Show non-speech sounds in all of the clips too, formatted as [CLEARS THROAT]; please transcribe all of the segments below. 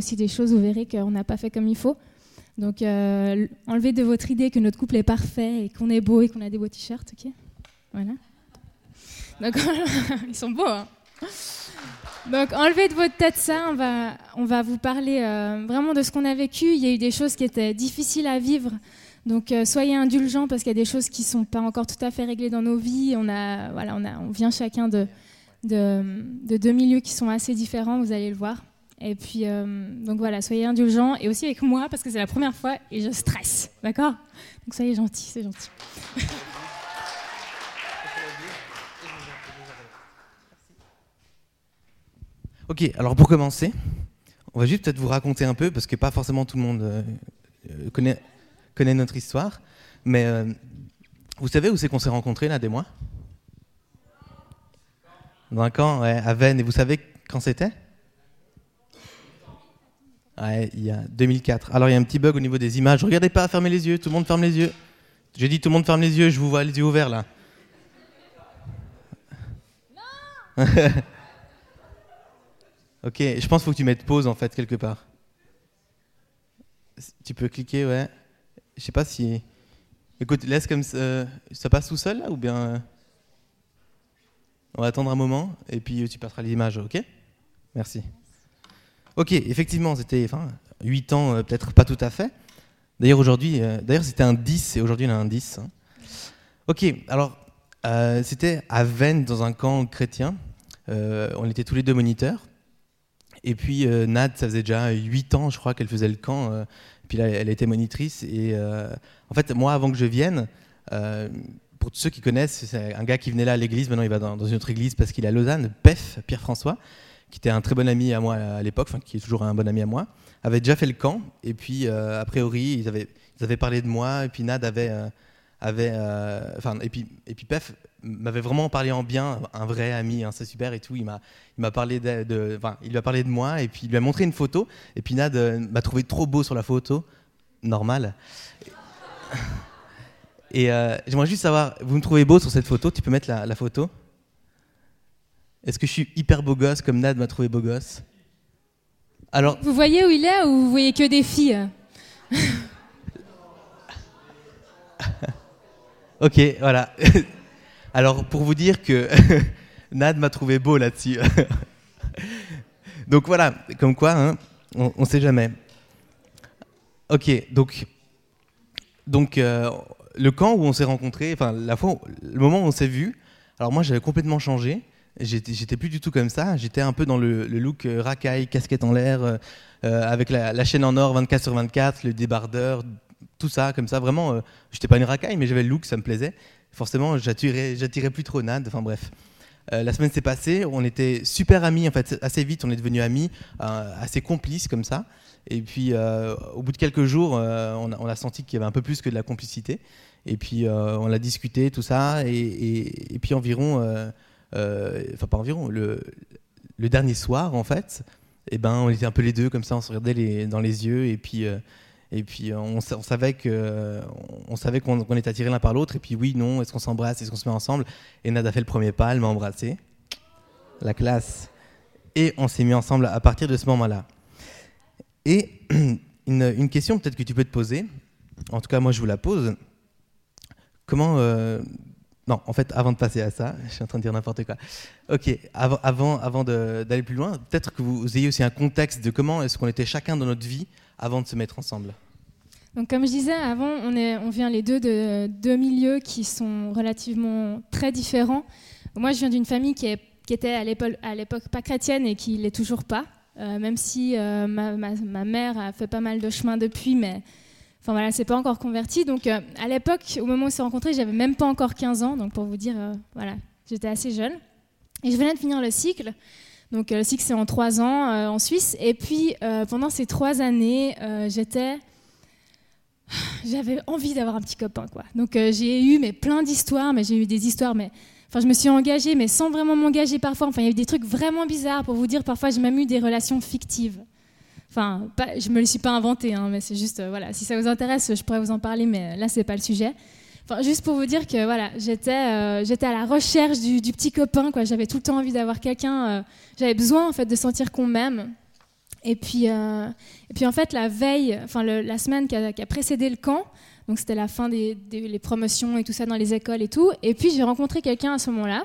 aussi des choses, vous verrez qu'on n'a pas fait comme il faut. Donc, euh, enlevez de votre idée que notre couple est parfait et qu'on est beau et qu'on a des beaux t-shirts, ok? Voilà. Donc, [LAUGHS] ils sont beaux, hein donc enlevez de votre tête ça, on va, on va vous parler euh, vraiment de ce qu'on a vécu. Il y a eu des choses qui étaient difficiles à vivre, donc euh, soyez indulgents parce qu'il y a des choses qui ne sont pas encore tout à fait réglées dans nos vies. On, a, voilà, on, a, on vient chacun de, de, deux milieux qui sont assez différents, vous allez le voir. Et puis, euh, donc voilà, soyez indulgents et aussi avec moi parce que c'est la première fois et je stresse, d'accord? Donc soyez gentils, c'est gentil. [LAUGHS] Ok, alors pour commencer, on va juste peut-être vous raconter un peu, parce que pas forcément tout le monde euh, euh, connaît, notre histoire. Mais vous savez où c'est qu'on s'est rencontrés, là, des mois? Dans un camp, ouais, à Vennes. Et vous savez quand c'était? Ouais, il y a 2004. Alors il y a un petit bug au niveau des images. Regardez pas, fermez les yeux, tout le monde ferme les yeux. J'ai dit tout le monde ferme les yeux, je vous vois les yeux ouverts là. Non [LAUGHS] Ok, je pense qu'il faut que tu mettes pause en fait quelque part. Tu peux cliquer, ouais. Je sais pas si. Écoute, laisse comme ça. ça passe tout seul là ou bien. Euh, on va attendre un moment et puis tu passeras l'image, ok? Merci. Ok, effectivement, c'était enfin, 8 ans, euh, peut-être pas tout à fait. D'ailleurs, aujourd'hui, euh, d'ailleurs, c'était un 10 et aujourd'hui, on a un 10. Hein. Ok, alors, c'était à Vennes, dans un camp chrétien. on était tous les deux moniteurs. Et puis euh, Nad, ça faisait déjà 8 ans, je crois, qu'elle faisait le camp. Euh, puis là, elle était monitrice. Et euh, en fait, moi, avant que je vienne, pour ceux qui connaissent, c'est un gars qui venait là à l'église. Maintenant, il va dans, une autre église parce qu'il est à Lausanne. Pef, Pierre-François, qui était un très bon ami à moi à l'époque, enfin, qui est toujours un bon ami à moi, avait déjà fait le camp. Et puis, a priori, ils avaient, ils avaient parlé de moi. Et puis Nad avait avait, enfin, et puis, et puis Pef m'avait vraiment parlé en bien, un vrai ami, hein, c'est super et tout. Il m'a, il m'a parlé de, enfin, il lui a parlé de moi et puis il lui a montré une photo. Et puis Nad euh, m'a trouvé trop beau sur la photo, normal. Et euh, j'aimerais juste savoir, vous me trouvez beau sur cette photo Tu peux mettre la, photo? Est-ce que je suis hyper beau gosse comme Nad m'a trouvé beau gosse Alors. Vous voyez où il est ou vous voyez que des filles [LAUGHS] Ok, voilà. [LAUGHS] Alors, pour vous dire que [LAUGHS] Nad m'a trouvé beau là-dessus. donc voilà, comme quoi, hein, on ne sait jamais. Ok, donc, donc euh, le camp où on s'est rencontrés, enfin, la fois, le moment où on s'est vu, alors moi j'avais complètement changé. J'étais plus du tout comme ça. J'étais un peu dans le, look euh, racaille, casquette en l'air, euh, avec la, la, chaîne en or 24 sur 24, le débardeur, tout ça, comme ça. Vraiment, euh, j'étais pas une racaille, mais j'avais le look, ça me plaisait. Forcément, j'attirais, plus trop Nad. Enfin bref. Euh, la semaine s'est passée, on était super amis, en fait, assez vite, on est devenus amis, euh, assez complices comme ça. Et puis, au bout de quelques jours, on a, senti qu'il y avait un peu plus que de la complicité. Et puis, on a discuté, tout ça. Et, puis, environ, enfin, pas environ, le, dernier soir, en fait, eh ben, on était un peu les deux, comme ça, on se regardait dans les yeux. Et puis, et puis on, savait savait qu'on était attirés l'un par l'autre. Et puis oui, non, est-ce qu'on s'embrasse, est-ce qu'on se met ensemble? Et Nad a fait le premier pas, elle m'a embrassé, la classe. Et on s'est mis ensemble à partir de ce moment-là. Et [CLEARS THROAT] une, question peut-être que tu peux te poser, en tout cas moi je vous la pose. Comment euh, non, en fait, avant de passer à ça, [LAUGHS] je suis en train de dire n'importe quoi. Ok, avant, avant, d'aller plus loin, peut-être que vous ayez aussi un contexte de comment est-ce qu'on était chacun dans notre vie avant de se mettre ensemble donc, comme je disais avant, on, vient les deux de deux milieux qui sont relativement très différents. Moi, je viens d'une famille qui était à l'époque pas chrétienne et qui l'est toujours pas, euh, même si euh, ma, ma, mère a fait pas mal de chemin depuis, mais enfin voilà, c'est pas encore converti. Donc, euh, à l'époque, au moment où on s'est rencontrés, j'avais même pas encore 15 ans, donc pour vous dire, voilà, j'étais assez jeune. Et je venais de finir le cycle. Donc le cycle c'est en trois ans euh, en Suisse. Et puis euh, pendant ces trois années, euh, j'étais, j'avais envie d'avoir un petit copain quoi. Donc j'ai eu mais plein d'histoires, mais j'ai eu des histoires mais Enfin, je me suis engagée, mais sans vraiment m'engager parfois. Enfin, il y a eu des trucs vraiment bizarres. Pour vous dire, parfois, j'ai même eu des relations fictives. Enfin, pas, je me les suis pas inventées, hein, mais c'est juste, voilà. Si ça vous intéresse, je pourrais vous en parler, mais là, c'est pas le sujet juste pour vous dire que voilà, j'étais euh, j'étais à la recherche du, petit copain. Quoi. J'avais tout le temps envie d'avoir quelqu'un. Euh, j'avais besoin en fait de sentir qu'on m'aime. Et puis, euh, et puis en fait, la veille, enfin la semaine qui a, précédé le camp, donc c'était la fin des, promotions et tout ça dans les écoles et tout. Et puis j'ai rencontré quelqu'un à ce moment-là.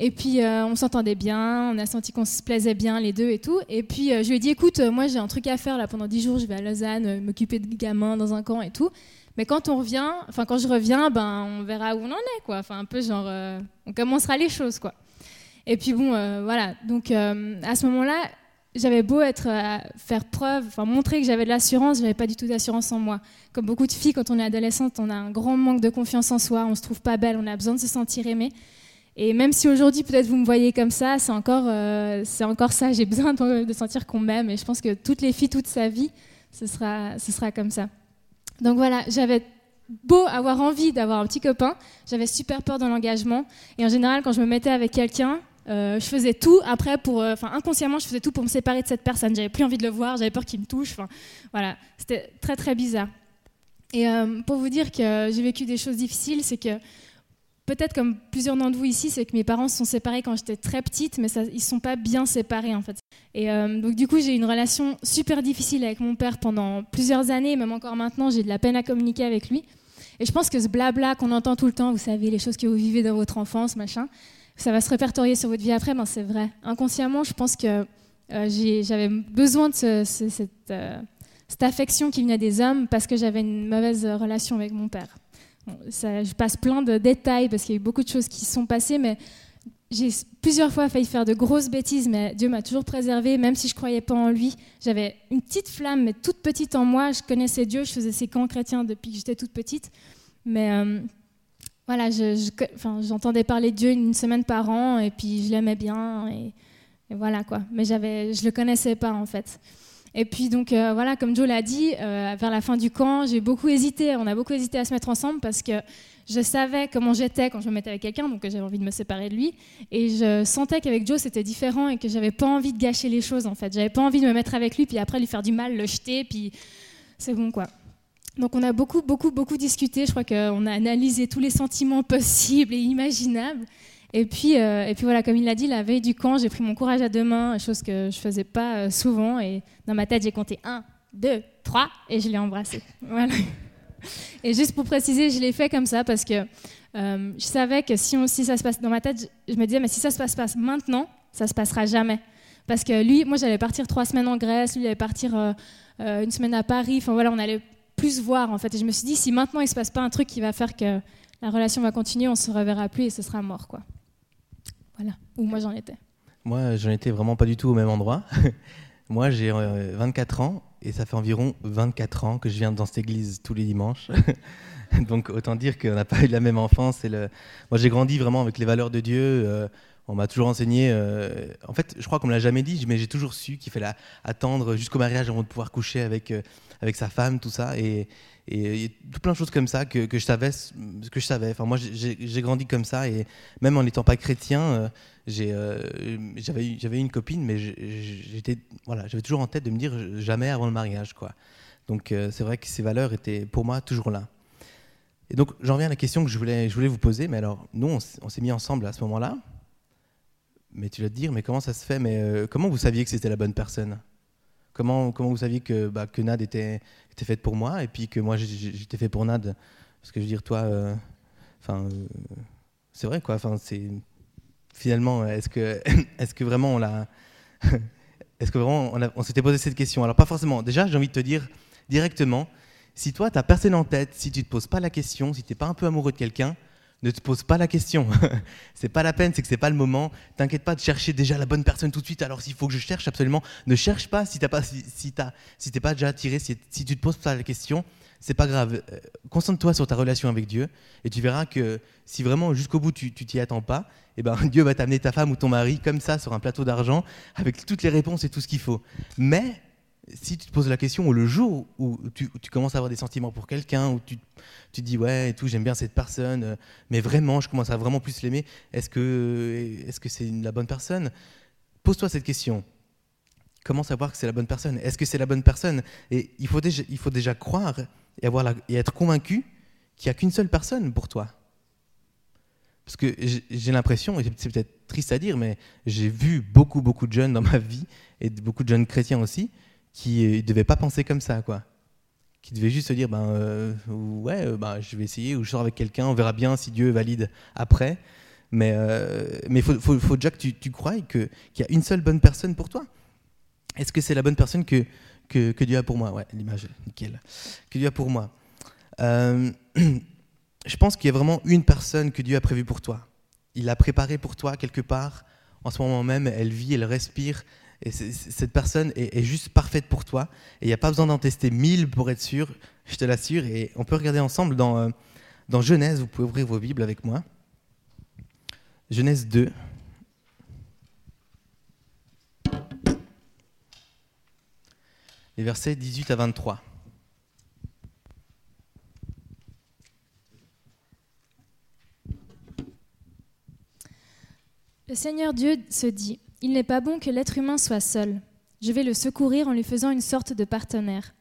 Et puis euh, on s'entendait bien, on a senti qu'on se plaisait bien les deux et tout. Et puis je lui ai dit, écoute, moi j'ai un truc à faire là pendant 10 jours, je vais à Lausanne, m'occuper de gamins dans un camp et tout. Mais quand on revient, enfin quand je reviens, ben on verra où on en est, quoi. Enfin un peu genre, euh, on commencera les choses, quoi. Et puis bon, euh, voilà. Donc euh, à ce moment-là, j'avais beau être faire preuve, enfin montrer que j'avais de l'assurance, j'avais pas du tout d'assurance en moi. Comme beaucoup de filles, quand on est adolescente, on a un grand manque de confiance en soi, on se trouve pas belle, on a besoin de se sentir aimée. Et même si aujourd'hui peut-être vous me voyez comme ça, c'est encore, c'est encore ça. J'ai besoin de, sentir qu'on m'aime. Et je pense que toutes les filles, toute sa vie, ce sera, ce sera comme ça. Donc voilà, j'avais beau avoir envie d'avoir un petit copain, j'avais super peur de l'engagement. Et en général, quand je me mettais avec quelqu'un, euh, je faisais tout après pour, euh, enfin inconsciemment, je faisais tout pour me séparer de cette personne. J'avais plus envie de le voir, j'avais peur qu'il me touche. Enfin, voilà, c'était très très bizarre. Et euh, pour vous dire que j'ai vécu des choses difficiles, c'est que peut-être comme plusieurs d'entre vous ici, c'est que mes parents se sont séparés quand j'étais très petite, mais ils ne sont pas bien séparés en fait. Et euh, donc du coup, j'ai eu une relation super difficile avec mon père pendant plusieurs années, même encore maintenant, j'ai de la peine à communiquer avec lui. Et je pense que ce blabla qu'on entend tout le temps, vous savez, les choses que vous vivez dans votre enfance, machin, ça va se répertorier sur votre vie après, ben c'est vrai. Inconsciemment, je pense que euh, j'avais besoin de euh, cette affection qui venait des hommes parce que j'avais une mauvaise relation avec mon père je passe plein de détails parce qu'il y a eu beaucoup de choses qui sont passées, mais j'ai plusieurs fois failli faire de grosses bêtises, mais Dieu m'a toujours préservé, même si je ne croyais pas en lui. J'avais une petite flamme, mais toute petite en moi. Je connaissais Dieu, je faisais ses camps chrétiens depuis que j'étais toute petite. Mais euh, voilà, j'entendais parler de Dieu une semaine par an, et puis je l'aimais bien, et, et, voilà quoi. Mais je ne le connaissais pas en fait. Et puis donc euh, voilà, comme Joe l'a dit, euh, vers la fin du camp, j'ai beaucoup hésité. On a beaucoup hésité à se mettre ensemble parce que je savais comment j'étais quand je me mettais avec quelqu'un, donc j'avais envie de me séparer de lui. Et je sentais qu'avec Joe c'était différent et que j'avais pas envie de gâcher les choses en fait. J'avais pas envie de me mettre avec lui puis après lui faire du mal, le jeter, puis c'est bon quoi. Donc on a beaucoup, beaucoup, beaucoup discuté. Je crois qu'on a analysé tous les sentiments [LAUGHS] possibles et imaginables. Et puis, euh, et puis voilà, comme il l'a dit, la veille du camp, j'ai pris mon courage à deux mains, chose que je faisais pas euh, souvent. Et dans ma tête, j'ai compté un, deux, trois, et je l'ai embrassé. [LAUGHS] Voilà. Et juste pour préciser, je l'ai fait comme ça parce que euh, je savais que si, ça se passe dans ma tête, je, me disais, mais si ça se passe pas maintenant, ça se passera jamais. Parce que lui, moi, j'allais partir trois semaines en Grèce, lui, il allait partir une semaine à Paris. Enfin voilà, on allait plus voir en fait. Et je me suis dit, si maintenant il se passe pas un truc qui va faire que la relation va continuer, on se reverra plus et ce sera mort, quoi. Où moi j'en étais. Moi, j'en étais vraiment pas du tout au même endroit. [LAUGHS] moi, j'ai 24 euh, ans et ça fait environ 24 ans que je viens dans cette église tous les dimanches. [LAUGHS] Donc, autant dire qu'on n'a pas eu la même enfance. Moi, j'ai grandi vraiment avec les valeurs de Dieu. Euh, on m'a toujours enseigné. Euh, en fait, je crois qu'on me l'a jamais dit, mais j'ai toujours su qu'il fallait attendre jusqu'au mariage avant de pouvoir coucher avec, avec sa femme, tout ça. Et, et, a tout plein de choses comme ça que, je savais que je savais. Enfin moi j'ai grandi comme ça et même en n'étant pas chrétien euh, euh, j'avais j'avais une copine mais j'étais voilà j'avais toujours en tête de me dire jamais avant le mariage quoi. Donc euh, c'est vrai que ces valeurs étaient pour moi toujours là. Et donc j'en viens à la question que je voulais je voulais vous poser mais alors nous on, s'est mis ensemble à ce moment-là. Mais tu vas te dire mais comment ça se fait mais comment vous saviez que c'était la bonne personne? Comment, comment vous saviez que, bah, que Nad était, était faite pour moi et puis que moi j'étais fait pour Nad? Parce que je veux dire, toi, euh, euh, c'est vrai quoi. Enfin, c'est finalement, est-ce que, [LAUGHS] est-ce que vraiment on l'a, [LAUGHS] est-ce que vraiment on, s'était posé cette question? Alors pas forcément. Déjà, j'ai envie de te dire directement, si toi, tu n'as personne en tête, si tu te poses pas la question, si tu n'es pas un peu amoureux de quelqu'un, ne te pose pas la question. [LAUGHS] c'est pas la peine, c'est que c'est pas le moment. T'inquiète pas de chercher déjà la bonne personne tout de suite. Alors s'il faut que je cherche absolument, ne cherche pas si t'as pas, t'es pas déjà attiré, si, si, tu te poses pas la question, c'est pas grave. Euh, concentre-toi sur ta relation avec Dieu et tu verras que si vraiment jusqu'au bout tu t'y attends pas, eh ben [LAUGHS] Dieu va t'amener ta femme ou ton mari comme ça sur un plateau d'argent avec toutes les réponses et tout ce qu'il faut. Mais si tu te poses la question, ou le jour où tu, commences à avoir des sentiments pour quelqu'un, où tu, tu dis ouais et tout, j'aime bien cette personne, euh, mais vraiment, je commence à vraiment plus l'aimer, est-ce que est-ce c'est la bonne personne? Pose-toi cette question. Comment savoir que c'est la bonne personne? Est-ce que c'est la bonne personne? Et il faut déjà, il faut déjà croire et, avoir et être convaincu qu'il n'y a qu'une seule personne pour toi. Parce que j'ai l'impression, et c'est peut-être triste à dire, mais j'ai vu beaucoup, beaucoup de jeunes dans ma vie, et beaucoup de jeunes chrétiens aussi, qui ne devaient pas penser comme ça, quoi. Qui devaient juste se dire, ben, euh, ouais, euh, ben, je vais essayer, ou je sors avec quelqu'un, on verra bien si Dieu valide après. Mais euh, mais faut, faut, faut, déjà que tu, tu crois qu'il y a une seule bonne personne pour toi. Est-ce que c'est la bonne personne que, que, que, Dieu a pour moi? Ouais, l'image, nickel. Que Dieu a pour moi. Euh, [CLEARS THROAT] je pense qu'il y a vraiment une personne que Dieu a prévue pour toi. Il l'a préparée pour toi quelque part. En ce moment même, elle vit, elle respire. Et cette personne est, juste parfaite pour toi. Et il n'y a pas besoin d'en tester mille pour être sûr, je te l'assure. Et on peut regarder ensemble dans, euh, dans Genèse. Vous pouvez ouvrir vos Bibles avec moi. Genèse 2. Les versets 18 à 23. Le Seigneur Dieu se dit, Il n'est pas bon que l'être humain soit seul. Je vais le secourir en lui faisant une sorte de partenaire.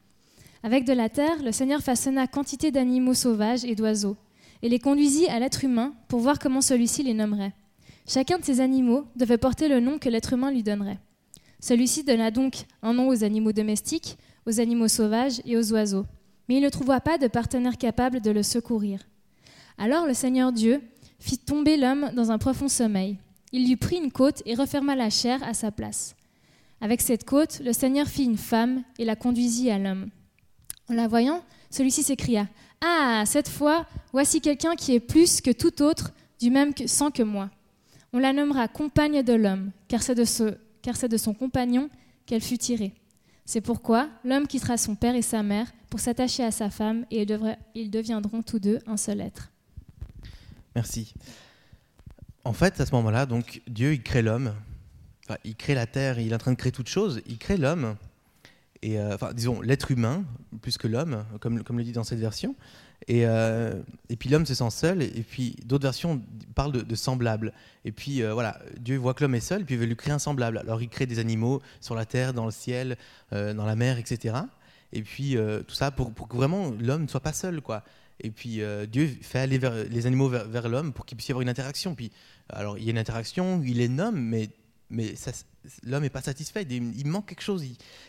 Avec de la terre, le Seigneur façonna quantité d'animaux sauvages et d'oiseaux, et les conduisit à l'être humain pour voir comment celui-ci les nommerait. Chacun de ces animaux devait porter le nom que l'être humain lui donnerait. Celui-ci donna donc un nom aux animaux domestiques, aux animaux sauvages et aux oiseaux, mais il ne trouva pas de partenaire capable de le secourir. Alors le Seigneur Dieu fit tomber l'homme dans un profond sommeil. Il lui prit une côte et referma la chair à sa place. Avec cette côte, le Seigneur fit une femme et la conduisit à l'homme. En la voyant, celui-ci s'écria Ah, cette fois, voici quelqu'un qui est plus que tout autre du même sang que moi. On la nommera compagne de l'homme, car c'est de, de son compagnon qu'elle fut tirée. C'est pourquoi l'homme quittera son père et sa mère pour s'attacher à sa femme et ils deviendront tous deux un seul être. Merci. En fait, à ce moment-là, donc Dieu il crée l'homme, il crée la terre, il est en train de créer toute chose, il crée l'homme et euh, disons l'être humain plus que l'homme, comme comme le dit dans cette version. Et, euh, et puis l'homme se sent seul, et puis d'autres versions parlent de, semblable. Et puis euh, voilà, Dieu voit que l'homme est seul, puis il veut lui créer un semblable. Alors il crée des animaux sur la terre, dans le ciel, dans la mer, etc. Et puis tout ça pour, pour, que vraiment l'homme ne soit pas seul, quoi. Et puis Dieu fait aller vers, les animaux vers, l'homme pour qu'il puisse y avoir une interaction. Puis alors il y a une interaction, il les nomme, mais mais l'homme n'est pas satisfait. Il, manque quelque chose.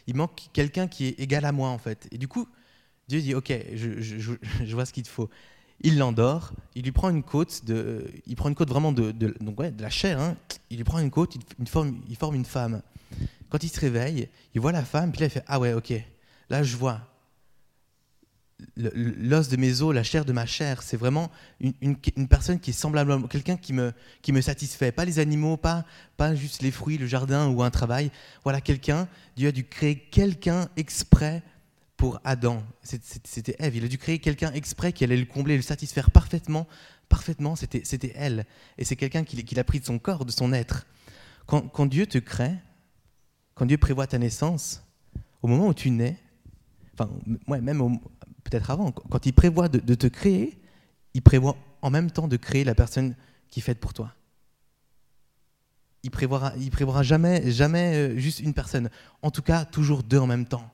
Il, manque quelqu'un qui est égal à moi en fait. Et du coup Dieu dit, ok, je, vois ce qu'il te faut. Il l'endort, il lui prend une côte, de, il prend une côte vraiment de, de, donc ouais, de la chair, hein. il lui prend une côte, il, forme, il forme une femme. Quand il se réveille, il voit la femme, puis là il fait, ah ouais, ok, là je vois. L'os de mes os, la chair de ma chair, c'est vraiment une, personne qui est semblable, quelqu'un qui me, qui me satisfait. Pas les animaux, pas, pas juste les fruits, le jardin ou un travail. Voilà quelqu'un, Dieu a dû créer quelqu'un exprès pour Adam. C'était Ève. Il a dû créer quelqu'un exprès qui allait le combler, le satisfaire parfaitement. Parfaitement, c'était elle. Et c'est quelqu'un qui, a pris de son corps, de son être. Quand, Dieu te crée, quand Dieu prévoit ta naissance, au moment où tu nais, enfin, même peut-être avant, quand il prévoit de, te créer, il prévoit en même temps de créer la personne qui est faite pour toi. Il prévoira, il prévoira jamais, jamais euh, juste une personne. En tout cas, toujours deux en même temps.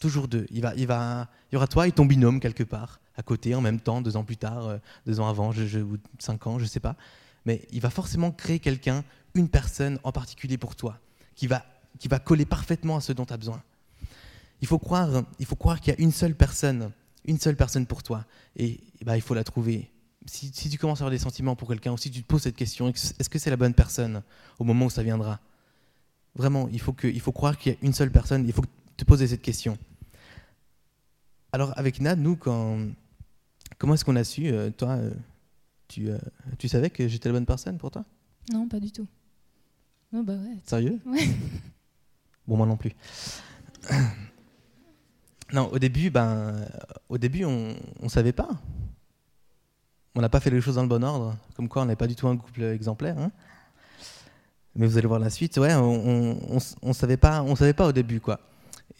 Toujours deux. Il, va, il, va, il y aura toi et ton binôme quelque part, à côté, en même temps, deux ans plus tard, euh, deux ans avant, je, ou cinq ans, je sais pas. Mais il va forcément créer quelqu'un, une personne en particulier pour toi, qui va, qui va coller parfaitement à ce dont tu as besoin. Il faut croire, il faut croire qu'il y a une seule personne, une seule personne pour toi, et, bah, il faut la trouver. Si, si, tu commences à avoir des sentiments pour quelqu'un, ou si tu te poses cette question, est-ce que c'est la bonne personne au moment où ça viendra? Vraiment, il faut, que, il faut croire qu'il y a une seule personne, il faut te poser cette question. Alors, avec Nad, nous, quand... comment est-ce qu'on a su euh, Toi, euh, tu, euh, tu savais que j'étais la bonne personne pour toi? Non, pas du tout. Non, bah ouais. Sérieux? Ouais. Bon, moi non plus. Non, au début, ben, au début, on ne savait pas. On n'a pas fait les choses dans le bon ordre. Comme quoi, on n'est pas du tout un couple exemplaire. Hein. Mais vous allez voir la suite. Ouais, on ne savait pas, on savait pas au début, quoi.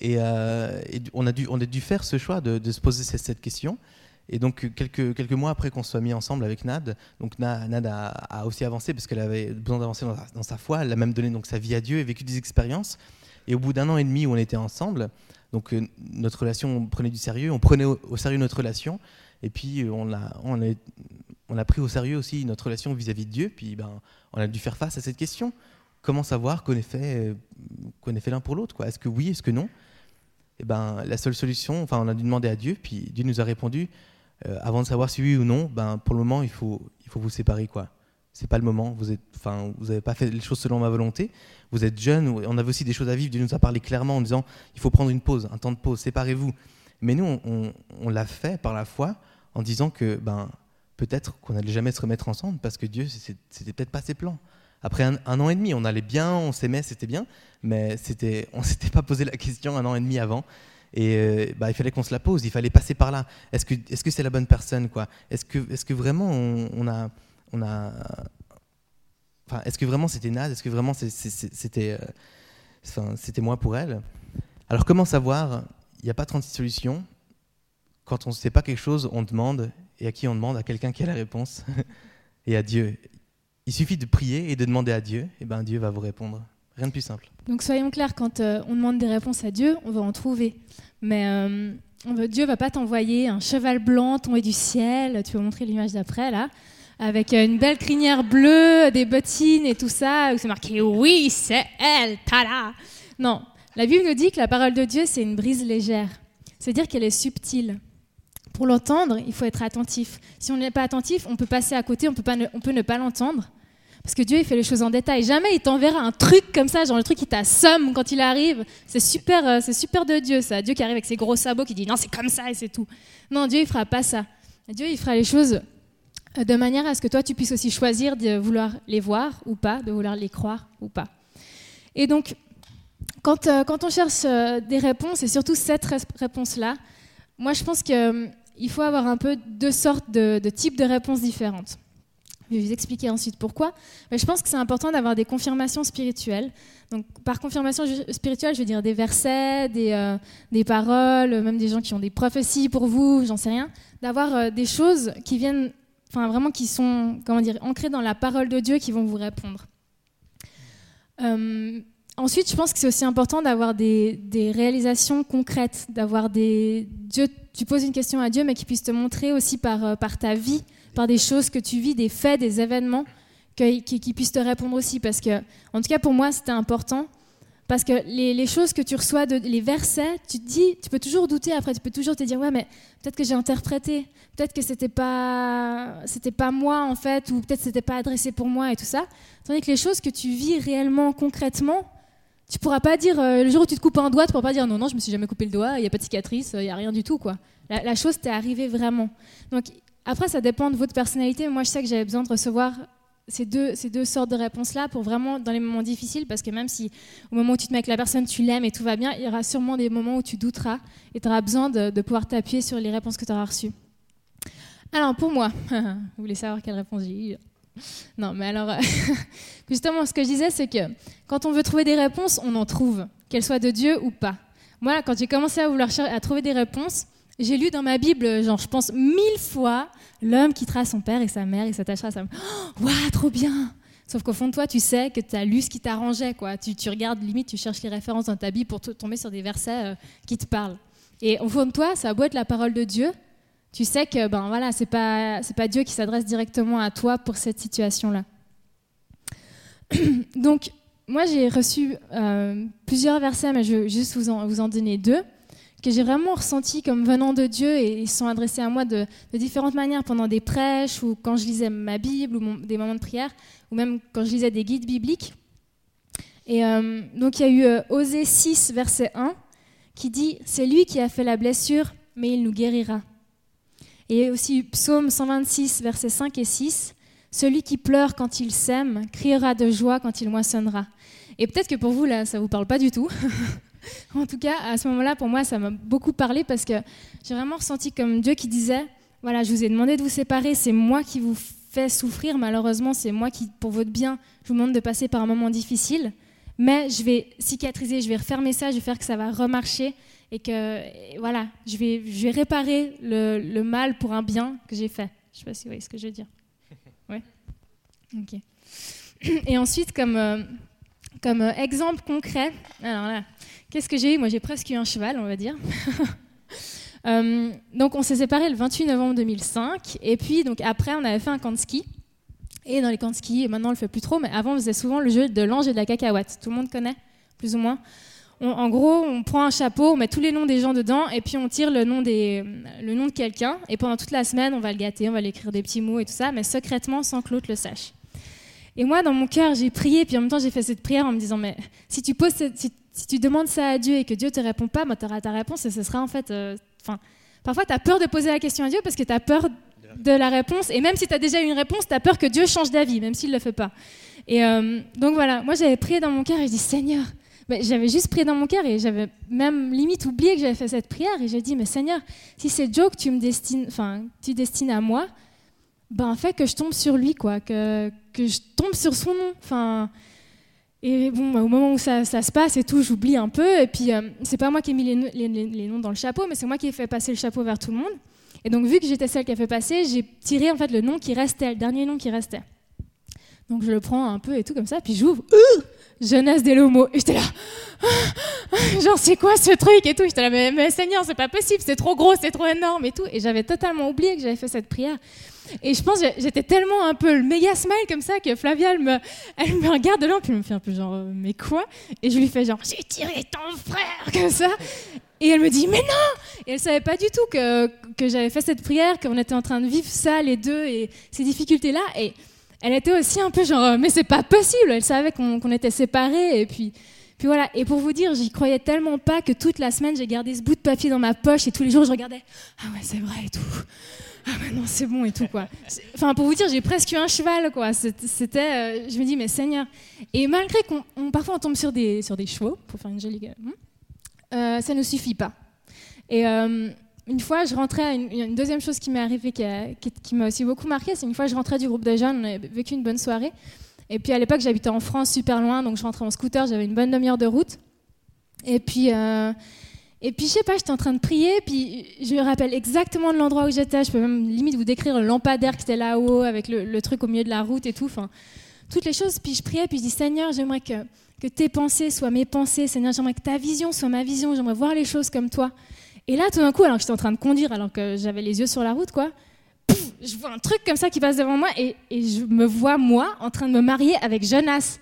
Euh, et, on, a dû, on a dû faire ce choix de, se poser cette, question. Et donc, quelques, quelques mois après qu'on soit mis ensemble avec Nad, donc Nad a, aussi avancé parce qu'elle avait besoin d'avancer dans, sa foi. Elle a même donné donc, sa vie à Dieu et vécu des expériences. Et au bout d'un an et demi où on était ensemble, donc euh, notre relation, on prenait du sérieux, on prenait au, sérieux notre relation. Et puis, euh, on a, pris au sérieux aussi notre relation vis-à-vis de Dieu, puis ben, on a dû faire face à cette question. Comment savoir qu'on est fait, fait l'un pour l'autre Est-ce que oui, est-ce que non? Et ben, La seule solution, enfin, on a dû demander à Dieu, puis Dieu nous a répondu, euh, avant de savoir si oui ou non, ben, pour le moment, il faut, il faut vous séparer. quoi. C'est pas le moment, vous n'avez enfin, vous pas fait les choses selon ma volonté, vous êtes jeune, on avait aussi des choses à vivre, Dieu nous a parlé clairement en disant, il faut prendre une pause, un temps de pause, séparez-vous. Mais nous, on, on l'a fait par la foi en disant que ben, peut-être qu'on n'allait jamais se remettre ensemble parce que Dieu, c'était peut-être pas ses plans. Après un, an et demi, on allait bien, on s'aimait, c'était bien, mais c'était, on s'était pas posé la question un an et demi avant. Et euh, bah, il fallait qu'on se la pose, il fallait passer par là. Est-ce que est-ce que c'est la bonne personne quoi? Est-ce que est-ce que vraiment on, a est-ce que vraiment c'était naze? Est-ce que vraiment c'était euh, c'était moi pour elle? Alors comment savoir? Il n'y a pas 36 solutions. Quand on ne sait pas quelque chose, on demande et à qui on demande? À quelqu'un qui a la réponse [LAUGHS] et à Dieu. Il suffit de prier et de demander à Dieu, et ben Dieu va vous répondre. Rien de plus simple. Donc soyons clairs, quand euh, on demande des réponses à Dieu, on va en trouver. Mais euh, Dieu va pas t'envoyer un cheval blanc tombé du ciel, tu vas montrer l'image d'après là, avec euh, une belle crinière bleue, des bottines et tout ça, où c'est marqué oui, c'est elle, tada. Non, la Bible nous dit que la parole de Dieu, c'est une brise légère. C'est-à-dire qu'elle est subtile pour l'entendre, il faut être attentif. Si on n'est pas attentif, on peut passer à côté, on peut, pas on peut ne pas l'entendre. Parce que Dieu, il fait les choses en détail. Jamais il t'enverra un truc comme ça, genre le truc qui t'assomme quand il arrive. C'est super, euh, c'est super de Dieu, ça. Dieu qui arrive avec ses gros sabots, qui dit non, c'est comme ça et c'est tout. Non, Dieu, il fera pas ça. Dieu, il fera les choses de manière à ce que toi, tu puisses aussi choisir de vouloir les voir ou pas, de vouloir les croire ou pas. Et donc, quand, euh, quand on cherche des réponses, et surtout cette réponse-là, moi, je pense que il faut avoir un peu deux sortes de, types de réponses différentes. Je vais vous expliquer ensuite pourquoi. Mais je pense que c'est important d'avoir des confirmations spirituelles. Donc, par confirmation spirituelle, je veux dire des versets, des, euh, des paroles, même des gens qui ont des prophéties pour vous, j'en sais rien. D'avoir euh, des choses qui viennent, enfin vraiment qui sont, comment dire, ancrées dans la parole de Dieu qui vont vous répondre. Euh, ensuite, je pense que c'est aussi important d'avoir des, réalisations concrètes, d'avoir des Dieu tu poses une question à Dieu, mais qui puisse te montrer aussi par, euh, par ta vie, par des choses que tu vis, des faits, des événements, qui, qui puisse te répondre aussi. Parce que, en tout cas, pour moi, c'était important. Parce que les, choses que tu reçois, les versets, tu te dis, tu peux toujours douter après, tu peux toujours te dire, ouais, mais peut-être que j'ai interprété, peut-être que c'était pas, c'était pas moi en fait, ou peut-être c'était pas adressé pour moi et tout ça. Tandis que les choses que tu vis réellement, concrètement, tu pourras pas dire euh, le jour où tu te coupes un doigt, tu pourras pas dire non non, je me suis jamais coupé le doigt, il y a pas de cicatrice, il y a rien du tout quoi. La, chose t'est arrivée vraiment. Donc après ça dépend de votre personnalité. Moi je sais que j'avais besoin de recevoir ces deux, sortes de réponses là pour vraiment dans les moments difficiles parce que même si au moment où tu te mets avec la personne tu l'aimes et tout va bien, il y aura sûrement des moments où tu douteras et tu auras besoin de, pouvoir t'appuyer sur les réponses que tu auras reçues. Alors pour moi, [LAUGHS] vous voulez savoir quelle réponse j'ai non, mais alors, [LAUGHS] justement, ce que je disais, c'est que quand on veut trouver des réponses, on en trouve, qu'elles soient de Dieu ou pas. Moi, quand j'ai commencé à vouloir à trouver des réponses, j'ai lu dans ma Bible, genre, je pense mille fois, l'homme quittera son père et sa mère et s'attachera à sa mère. Oh, waouh, trop bien Sauf qu'au fond de toi, tu sais que tu as lu ce qui t'arrangeait, quoi. Tu, regardes, limite, tu cherches les références dans ta Bible pour tomber sur des versets euh, qui te parlent. Et au fond de toi, ça a être la parole de Dieu, tu sais que ben voilà, c'est pas c'est pas Dieu qui s'adresse directement à toi pour cette situation-là. [COUGHS] Donc moi j'ai reçu euh, plusieurs versets, mais je vais juste vous en, vous en donner deux que j'ai vraiment ressenti comme venant de Dieu et ils sont adressés à moi de, différentes manières pendant des prêches ou quand je lisais ma Bible ou des moments de prière ou même quand je lisais des guides bibliques. Et euh, donc il y a eu euh, Osée 6 verset 1 qui dit c'est lui qui a fait la blessure mais il nous guérira. Et aussi Psaume 126, versets 5 et 6. Celui qui pleure quand il sème criera de joie quand il moissonnera. Et peut-être que pour vous, là, ça ne vous parle pas du tout. [LAUGHS] en tout cas, à ce moment-là, pour moi, ça m'a beaucoup parlé parce que j'ai vraiment ressenti comme Dieu qui disait, voilà, je vous ai demandé de vous séparer, c'est moi qui vous fais souffrir, malheureusement, c'est moi qui, pour votre bien, je vous demande de passer par un moment difficile, mais je vais cicatriser, je vais refermer ça, je vais faire que ça va remarcher, et que voilà, je vais, je vais réparer le, le, mal pour un bien que j'ai fait. Je ne sais pas si vous voyez ce que je veux dire. [LAUGHS] Ouais. Ok. Et ensuite, comme, euh, comme euh, exemple concret, alors là, qu'est-ce que j'ai eu Moi, j'ai presque eu un cheval, on va dire. [LAUGHS] Euh, donc on s'est séparés le 28 novembre 2005. Et puis donc après, on avait fait un camp de ski. Et dans les camps de ski, maintenant on le fait plus trop, mais avant on faisait souvent le jeu de l'ange et de la cacahuète. Tout le monde connaît, plus ou moins. en gros, on prend un chapeau, on met tous les noms des gens dedans, et puis on tire le nom, de quelqu'un. Et pendant toute la semaine, on va le gâter, on va lui écrire des petits mots et tout ça, mais secrètement sans que l'autre le sache. Et moi, dans mon cœur, j'ai prié, puis en même temps, j'ai fait cette prière en me disant, mais si tu poses, si, tu demandes ça à Dieu et que Dieu te répond pas, bah, tu auras ta réponse et ce sera en fait, euh, parfois tu as peur de poser la question à Dieu parce que tu as peur de la réponse, et même si tu as déjà une réponse, tu as peur que Dieu change d'avis, même s'il ne le fait pas. Et euh, donc voilà, moi j'avais prié dans mon cœur et je dis Seigneur, j'avais juste prié dans mon cœur et j'avais même limite oublié que j'avais fait cette prière et j'ai dit mais Seigneur, si c'est Joe que tu me destines, enfin tu destines à moi, ben fait que je tombe sur lui quoi, que, que je tombe sur son nom, enfin. Et bon, bah, au moment où ça, se passe et tout, j'oublie un peu. Et puis, euh, c'est pas moi qui ai mis les, noms dans le chapeau, mais c'est moi qui ai fait passer le chapeau vers tout le monde. Et donc, vu que j'étais celle qui a fait passer, j'ai tiré en fait le nom qui restait, le dernier nom qui restait. Donc, je le prends un peu et tout comme ça, puis j'ouvre. Jeunesse des Lomos. Et j'étais là. [LAUGHS] Genre, c'est quoi ce truc et tout J'étais là, mais, mais Seigneur, c'est pas possible, c'est trop gros, c'est trop énorme et tout. Et j'avais totalement oublié que j'avais fait cette prière. Et je pense j'étais tellement un peu le méga smile comme ça que Flavia, elle me, elle me regarde de loin, puis elle me fait un peu genre, euh, mais quoi? Et je lui fais genre, j'ai tiré ton frère, [LAUGHS] comme ça. Et elle me dit, mais non Et elle savait pas du tout que, que j'avais fait cette prière, qu'on était en train de vivre ça, les deux, et ces difficultés-là. Et elle était aussi un peu genre, mais c'est pas possible Elle savait qu'on était séparés, et puis. Puis voilà, et pour vous dire, j'y croyais tellement pas que toute la semaine, j'ai gardé ce bout de papier dans ma poche et tous les jours, je regardais. Ah ouais, c'est vrai et tout ah non c'est bon et tout quoi. Enfin pour vous dire j'ai presque eu un cheval quoi. C'était, euh, je me dis mais Seigneur. Et malgré qu'on parfois on tombe sur des sur des chevaux pour faire une jolie gueule, hmm, euh, ça ne suffit pas. Et euh, une fois je rentrais, une, une deuxième chose qui m'est arrivée qui, m'a aussi beaucoup marqué, c'est une fois je rentrais du groupe de jeunes, on avait vécu une bonne soirée. Et puis à l'époque j'habitais en France super loin donc je rentrais en scooter, j'avais une bonne demi-heure de route. Et puis et puis, je sais pas, j'étais en train de prier, puis je me rappelle exactement de l'endroit où j'étais. Je peux même limite vous décrire le lampadaire qui était là-haut, avec le, truc au milieu de la route et tout. Enfin, toutes les choses. Puis je priais, puis je dis Seigneur, j'aimerais que, que tes pensées soient mes pensées. Seigneur, j'aimerais que ta vision soit ma vision. J'aimerais voir les choses comme toi. Et là, tout d'un coup, alors que j'étais en train de conduire, alors que j'avais les yeux sur la route, quoi, je vois un truc comme ça qui passe devant moi, et, je me vois, moi, en train de me marier avec Jonas.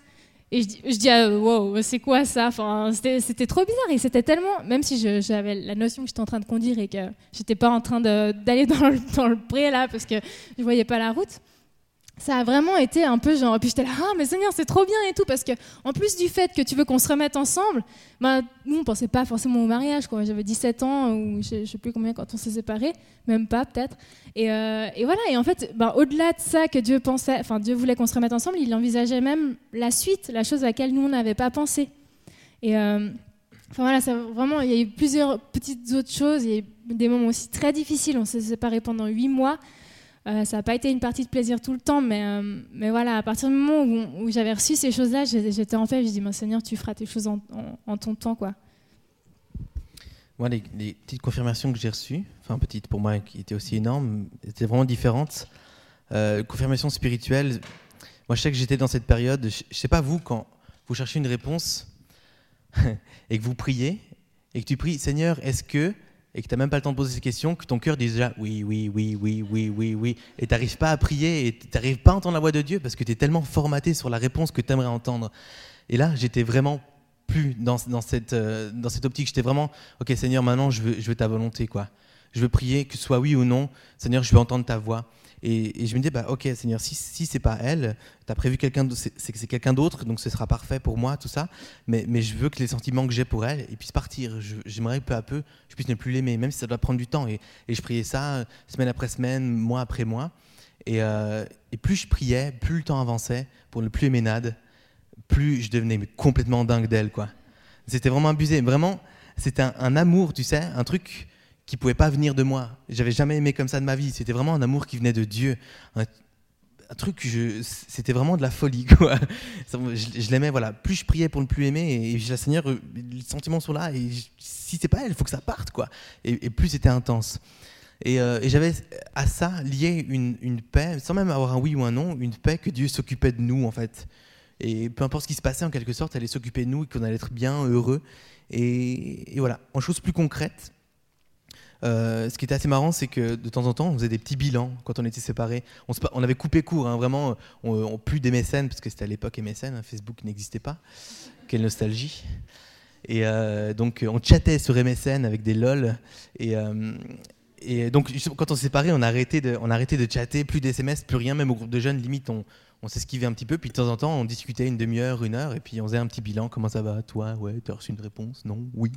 Et je, je dis, ah, wow, c'est quoi ça? Enfin, C'était trop bizarre. Et c'était tellement, même si j'avais la notion que j'étais en train de conduire et que j'étais pas en train d'aller dans, dans, le pré là parce que je voyais pas la route, ça a vraiment été un peu genre. Puis j'étais là, ah, mais Seigneur, c'est trop bien et tout. Parce que, en plus du fait que tu veux qu'on se remette ensemble, bah, nous, on pensait pas forcément au mariage. quoi. J'avais 17 ans, ou je, sais plus combien quand on s'est séparés, même pas peut-être. Et, euh, et, voilà, et en fait, bah, au-delà de ça que Dieu pensait, enfin, Dieu voulait qu'on se remette ensemble, il envisageait même la suite, la chose à laquelle nous, on n'avait pas pensé. Et. Euh, enfin voilà, ça, vraiment, il y a eu plusieurs petites autres choses. Il y a eu des moments aussi très difficiles. On s'est séparés pendant huit mois. Euh, ça n'a pas été une partie de plaisir tout le temps, mais, euh, mais voilà, à partir du moment où, j'avais reçu ces choses-là, j'étais en fait, je dis, mon Seigneur, tu feras tes choses en, ton temps, quoi. Moi, les, petites confirmations que j'ai reçues, enfin petites pour moi, qui étaient aussi énormes, étaient vraiment différentes. Euh, confirmation spirituelle, moi je sais que j'étais dans cette période, je, ne sais pas vous, quand vous cherchez une réponse [LAUGHS] et que vous priez, et que tu pries, Seigneur, est-ce que et que tu n'as même pas le temps de poser ces questions, que ton cœur dit déjà oui, oui, oui, oui, oui, oui, oui, et tu n'arrives pas à prier, et tu n'arrives pas à entendre la voix de Dieu parce que tu es tellement formaté sur la réponse que tu aimerais entendre. Et là, j'étais vraiment plus dans, dans, cette, euh, dans cette optique. J'étais vraiment, ok Seigneur, maintenant je veux, je veux ta volonté. quoi. Je veux prier, que ce soit oui ou non. Seigneur, je veux entendre ta voix. Et, je me dis, bah, ok, Seigneur, si, si c'est pas elle, tu as prévu quelqu'un, c'est que c'est quelqu'un d'autre, donc ce sera parfait pour moi, tout ça. Mais, mais je veux que les sentiments que j'ai pour elle, ils puissent partir. J'aimerais peu à peu, je puisse ne plus l'aimer, même si ça doit prendre du temps. Et, et, je priais ça semaine après semaine, mois après mois. Et, euh, et, plus je priais, plus le temps avançait pour ne plus aimer Nad, plus je devenais complètement dingue d'elle, quoi. C'était vraiment abusé. Vraiment, c'était un, amour, tu sais, un truc qui pouvait pas venir de moi. J'avais jamais aimé comme ça de ma vie. C'était vraiment un amour qui venait de Dieu. Un, truc, c'était vraiment de la folie. [LAUGHS] Quoi. Je, l'aimais, voilà. Plus je priais pour ne plus aimer, et, je la Seigneur, les sentiments sont là, et si c'est pas elle, il faut que ça parte. quoi. Et, plus c'était intense. Euh, et, j'avais à ça lié une, paix, sans même avoir un oui ou un non, une paix que Dieu s'occupait de nous, en fait. Et peu importe ce qui se passait, en quelque sorte, elle allait s'occuper de nous et qu'on allait être bien, heureux. Et, voilà. En chose plus concrète, euh, ce qui était assez marrant, c'est que de temps en temps, on faisait des petits bilans quand on était séparés. On, avait coupé court, hein, vraiment, on, plus des mécènes, parce que c'était à l'époque MSN, hein, Facebook n'existait pas. Quelle nostalgie. Et euh, donc, on chattait sur MSN avec des lol. Et, euh, donc, quand on s'est séparés, on a arrêté de, on a arrêté de chatter, plus d'SMS, plus rien, même au groupe de jeunes, limite, on, on s'esquivait un petit peu, puis de temps en temps, on discutait une demi-heure, une heure, et puis on faisait un petit bilan. Comment ça va, toi? Ouais, tu as reçu une réponse? Non? Oui.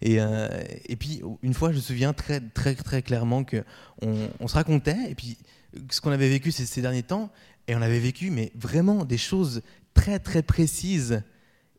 Et, euh, et puis, une fois, je me souviens très, très, très clairement qu'on on se racontait, et puis ce qu'on avait vécu ces, ces derniers temps, et on avait vécu, mais vraiment des choses très, très précises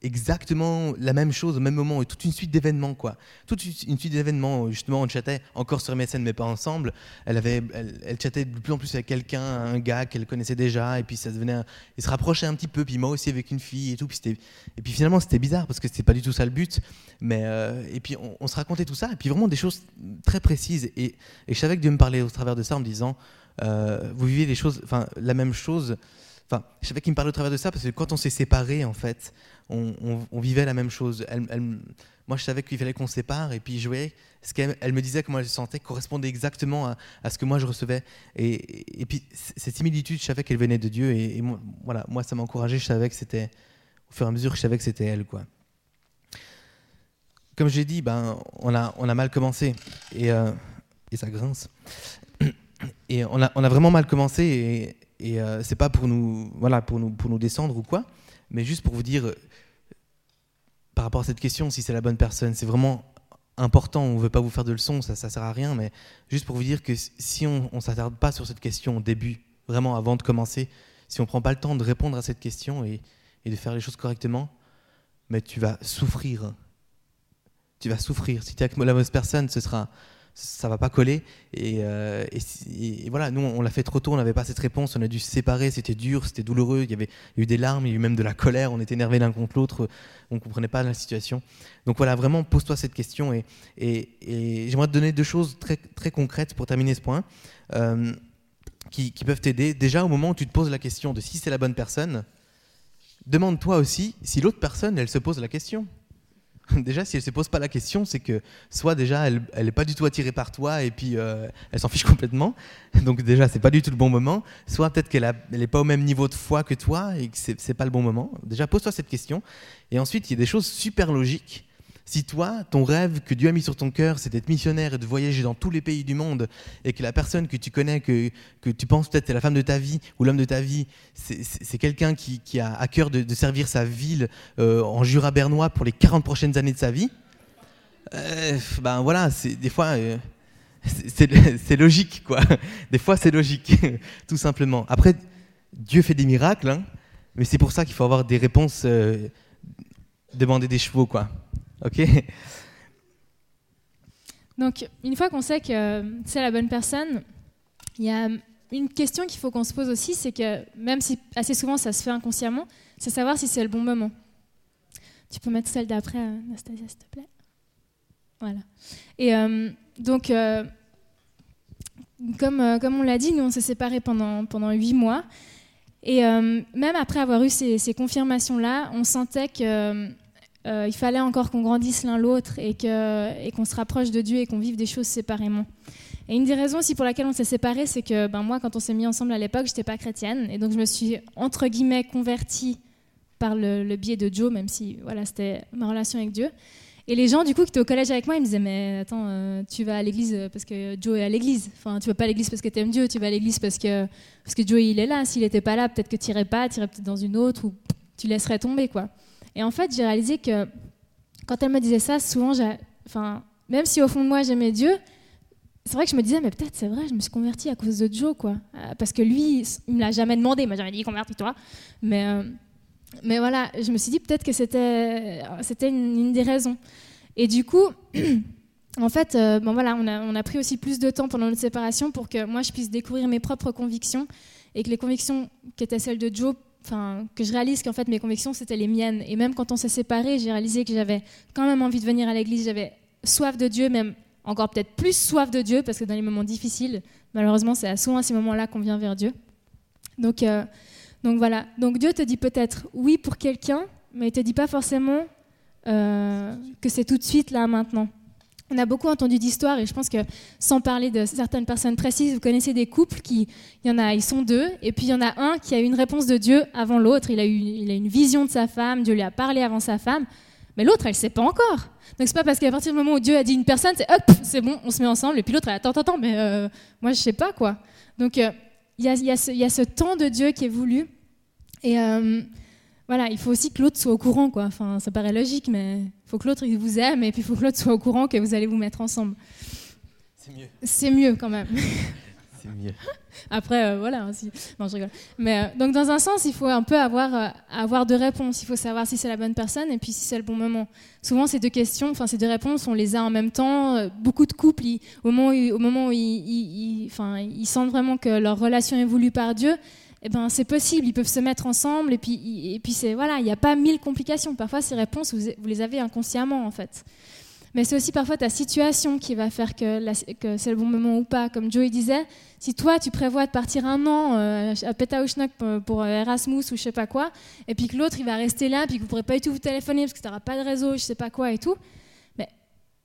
exactement la même chose au même moment et toute une suite d'événements quoi. Toute une suite d'événements justement on chattait encore sur MSN mais pas ensemble. Elle avait elle, chattait de plus en plus avec quelqu'un un gars qu'elle connaissait déjà et puis ça devenait il se rapprochait un petit peu puis moi aussi avec une fille et tout puis et puis finalement c'était bizarre parce que c'était pas du tout ça le but. Mais euh, et puis on, se racontait tout ça et puis vraiment des choses très précises. Et, et je savais que Dieu me parlait au travers de ça en me disant euh, vous vivez des choses enfin la même chose. Enfin, je savais qu'il me parlait au travers de ça parce que quand on s'est séparés, en fait, on, vivait la même chose. Elle, moi, je savais qu'il fallait qu'on sépare, et puis je voyais ce qu'elle elle me disait, comment elle se sentait, correspondait exactement à, ce que moi je recevais. Et, puis, cette similitude, je savais qu'elle venait de Dieu, et, moi, voilà, moi, ça m'encourageait. Je savais que c'était, au fur et à mesure, je savais que c'était elle, quoi. Comme je l'ai dit, ben, on a, mal commencé, et, euh, et ça grince. Et on a, vraiment mal commencé, et, euh, c'est pas pour nous, voilà, pour nous descendre ou quoi, mais juste pour vous dire, euh, par rapport à cette question, si c'est la bonne personne, c'est vraiment important. On veut pas vous faire de leçons, ça, ça sert à rien, mais juste pour vous dire que si on, ne s'attarde pas sur cette question au début, vraiment avant de commencer, si on prend pas le temps de répondre à cette question et, et de faire les choses correctement, mais tu vas souffrir. Tu vas souffrir. Si tu es avec la mauvaise personne, ce sera ça va pas coller. Euh, et, voilà, nous, on l'a fait trop tôt, on n'avait pas cette réponse, on a dû se séparer, c'était dur, c'était douloureux, il y avait eu des larmes, il y a eu même de la colère, on était énervés l'un contre l'autre, on comprenait pas la situation. Donc voilà, vraiment, pose-toi cette question. Et, et j'aimerais te donner deux choses très, très concrètes pour terminer ce point, euh, qui, qui peuvent t'aider. Déjà, au moment où tu te poses la question de si c'est la bonne personne, demande-toi aussi si l'autre personne, elle se pose la question. [LAUGHS] déjà, si elle se pose pas la question, c'est que soit déjà elle, elle est pas du tout attirée par toi et puis euh, elle s'en fiche complètement. [LAUGHS] Donc déjà, c'est pas du tout le bon moment. Soit peut-être qu'elle n'est pas au même niveau de foi que toi et que c'est pas le bon moment. Déjà, pose-toi cette question. Et ensuite, il y a des choses super logiques si toi, ton rêve que Dieu a mis sur ton cœur, c'est d'être missionnaire et de voyager dans tous les pays du monde, et que la personne que tu connais, que, que tu penses peut-être c'est la femme de ta vie ou l'homme de ta vie, c'est quelqu'un qui, a à cœur de, servir sa ville euh, en Jura bernois pour les 40 prochaines années de sa vie, euh, ben voilà, des fois, euh, [LAUGHS] c'est logique, quoi. Des fois, c'est logique, [LAUGHS] tout simplement. Après, Dieu fait des miracles, hein, mais c'est pour ça qu'il faut avoir des réponses, demander des chevaux, quoi. Ok Donc, une fois qu'on sait que c'est la bonne personne, il y a une question qu'il faut qu'on se pose aussi, c'est que même si assez souvent ça se fait inconsciemment, c'est savoir si c'est le bon moment. Tu peux mettre celle d'après, Anastasia, s'il te plaît. Voilà. Et euh, donc, euh, comme, euh, comme on l'a dit, nous on s'est séparés pendant, pendant 8 mois. Et même après avoir eu ces, ces confirmations-là, on sentait que euh, il fallait encore qu'on grandisse l'un l'autre et qu'on se rapproche de Dieu et qu'on vive des choses séparément. Et une des raisons aussi pour laquelle on s'est séparés, c'est que ben, moi, quand on s'est mis ensemble à l'époque, je n'étais pas chrétienne. Et donc, je me suis, entre guillemets, convertie par le, biais de Joe, même si voilà, c'était ma relation avec Dieu. Et les gens, du coup, qui étaient au collège avec moi, ils me disaient Mais attends, euh, tu vas à l'église parce que Joe est à l'église. Enfin, tu vas pas à l'église parce que tu aimes Dieu, tu vas à l'église parce que, parce que Joe, il est là. S'il n'était pas là, peut-être que tu irais pas, tu irais peut-être dans une autre ou tu laisserais tomber, quoi. Et en fait, j'ai réalisé que quand elle me disait ça, souvent, enfin, même si au fond de moi j'aimais Dieu, c'est vrai que je me disais, mais peut-être c'est vrai, je me suis convertie à cause de Joe, quoi. Euh, parce que lui, il me l'a jamais demandé, il m'a jamais dit convertis-toi. Mais, euh, mais voilà, je me suis dit peut-être que c'était, c'était une, des raisons. Et du coup, [CLEARS THROAT] en fait, euh, bon, voilà, on a, on a pris aussi plus de temps pendant notre séparation pour que moi je puisse découvrir mes propres convictions et que les convictions qui étaient celles de Joe que je réalise qu'en fait mes convictions c'était les miennes. Et même quand on s'est séparés, j'ai réalisé que j'avais quand même envie de venir à l'église, j'avais soif de Dieu, même encore peut-être plus soif de Dieu, parce que dans les moments difficiles, malheureusement, c'est souvent à ces moments-là qu'on vient vers Dieu. Donc, euh, donc voilà. Donc Dieu te dit peut-être oui pour quelqu'un, mais il te dit pas forcément euh, que c'est tout de suite là maintenant. On a beaucoup entendu d'histoires et je pense que sans parler de certaines personnes précises, vous connaissez des couples qui, il y en a, ils sont deux et puis il y en a un qui a eu une réponse de Dieu avant l'autre. Il a eu, il a une vision de sa femme, Dieu lui a parlé avant sa femme, mais l'autre elle sait pas encore. Donc c'est pas parce qu'à partir du moment où Dieu a dit une personne, c'est hop, c'est bon, on se met ensemble et puis l'autre attends, attends, attends, mais euh, moi je sais pas quoi. Donc euh, il y, a, y, a y, a, ce temps de Dieu qui est voulu et euh, voilà, il faut aussi que l'autre soit au courant, quoi. Enfin, ça paraît logique, mais faut que l'autre vous aime et puis il faut que l'autre soit au courant que vous allez vous mettre ensemble. C'est mieux. C'est mieux quand même. [LAUGHS] C'est mieux. Après, euh, voilà. Si... Non, je rigole. Mais euh, donc, dans un sens, il faut un peu avoir, euh, avoir deux réponses. Il faut savoir si c'est la bonne personne et puis si c'est le bon moment. Souvent, ces deux questions, enfin, ces deux réponses, on les a en même temps. Beaucoup de couples, ils, au moment où, au moment où ils, ils, ils sentent vraiment que leur relation est voulue par Dieu, eh ben, c'est possible, ils peuvent se mettre ensemble et puis, et puis c'est voilà, il n'y a pas mille complications. Parfois, ces réponses, vous, les avez inconsciemment en fait. Mais c'est aussi parfois ta situation qui va faire que, c'est le bon moment ou pas. Comme Joey disait, si toi tu prévois de partir un an euh, à Petauschnock pour, pour, Erasmus ou je sais pas quoi, et puis que l'autre il va rester là, puis que vous pourrez pas du tout vous téléphoner parce que tu n'auras pas de réseau, je sais pas quoi et tout, mais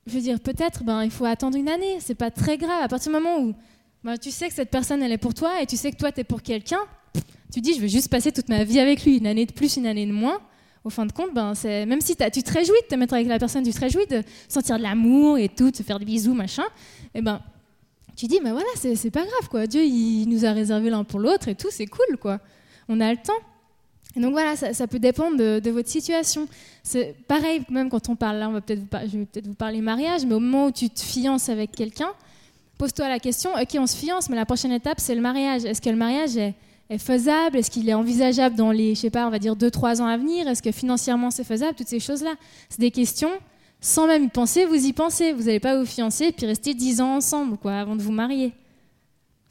je veux dire, peut-être ben, il faut attendre une année, c'est pas très grave. À partir du moment où ben, tu sais que cette personne elle est pour toi et tu sais que toi tu es pour quelqu'un, tu dis je vais juste passer toute ma vie avec lui, une année de plus, une année de moins. Au fin de compte, ben, c'est, même si tu te réjouis de te mettre avec la personne, tu te réjouis de sentir de l'amour et tout, de se faire des bisous, machin, et eh ben, tu dis, mais voilà, c'est, pas grave, quoi. Dieu, il nous a réservé l'un pour l'autre et tout, c'est cool, quoi. On a le temps. Et donc voilà, ça, peut dépendre de, votre situation. C'est pareil, même quand on parle, là, on va peut-être je vais peut-être vous parler mariage, mais au moment où tu te fiances avec quelqu'un, pose-toi la question, ok, on se fiance, mais la prochaine étape, c'est le mariage. Est-ce que le mariage est est faisable? Est-ce qu'il est envisageable dans les, je sais pas, on va dire 2-3 ans à venir? Est-ce que financièrement c'est faisable? Toutes ces choses-là. C'est des questions, sans même y penser, vous y pensez. Vous n'allez pas vous fiancer et puis rester 10 ans ensemble, quoi, avant de vous marier.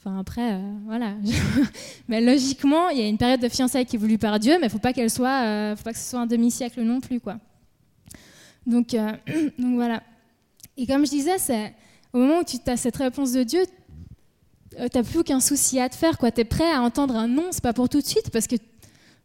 Enfin, après, euh, voilà. [LAUGHS] mais logiquement, il y a une période de fiançailles qui est voulue par Dieu, mais il faut pas qu'elle soit, euh, faut pas que ce soit un demi-siècle non plus, quoi. Donc, euh, [CLEARS THROAT] voilà. Et comme je disais, au moment où tu as cette réponse de Dieu, t'as plus aucun souci à te faire, quoi. T'es prêt à entendre un non, c'est pas pour tout de suite, parce que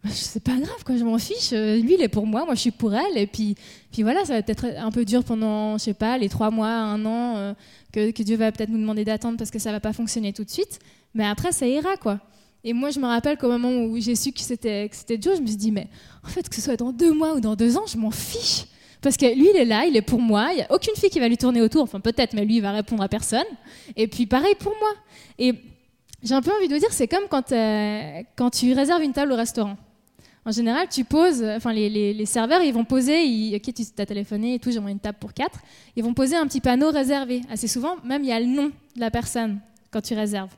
bah, c'est pas grave, quoi. Je m'en fiche. Euh, lui, il est pour moi, moi, je suis pour elle, et puis, puis voilà, ça va peut-être un peu dur pendant, je sais pas, les trois mois, un an, euh, que, Dieu va peut-être nous demander d'attendre parce que ça va pas fonctionner tout de suite. Mais après, ça ira, quoi. Et moi, je me rappelle qu'au moment où j'ai su que c'était Dieu, je me suis dit, mais en fait, que ce soit dans deux mois ou dans deux ans, je m'en fiche. Parce que lui, il est là, il est pour moi. Il n'y a aucune fille qui va lui tourner autour. Enfin, peut-être, mais lui, il va répondre à personne. Et puis, pareil pour moi. Et j'ai un peu envie de vous dire, c'est comme quand, euh, quand tu réserves une table au restaurant. En général, tu poses, enfin, les, serveurs, ils vont poser, ils, ok, tu as téléphoné et tout, j'aimerais une table pour quatre. Ils vont poser un petit panneau réservé. Assez souvent, même, il y a le nom de la personne quand tu réserves.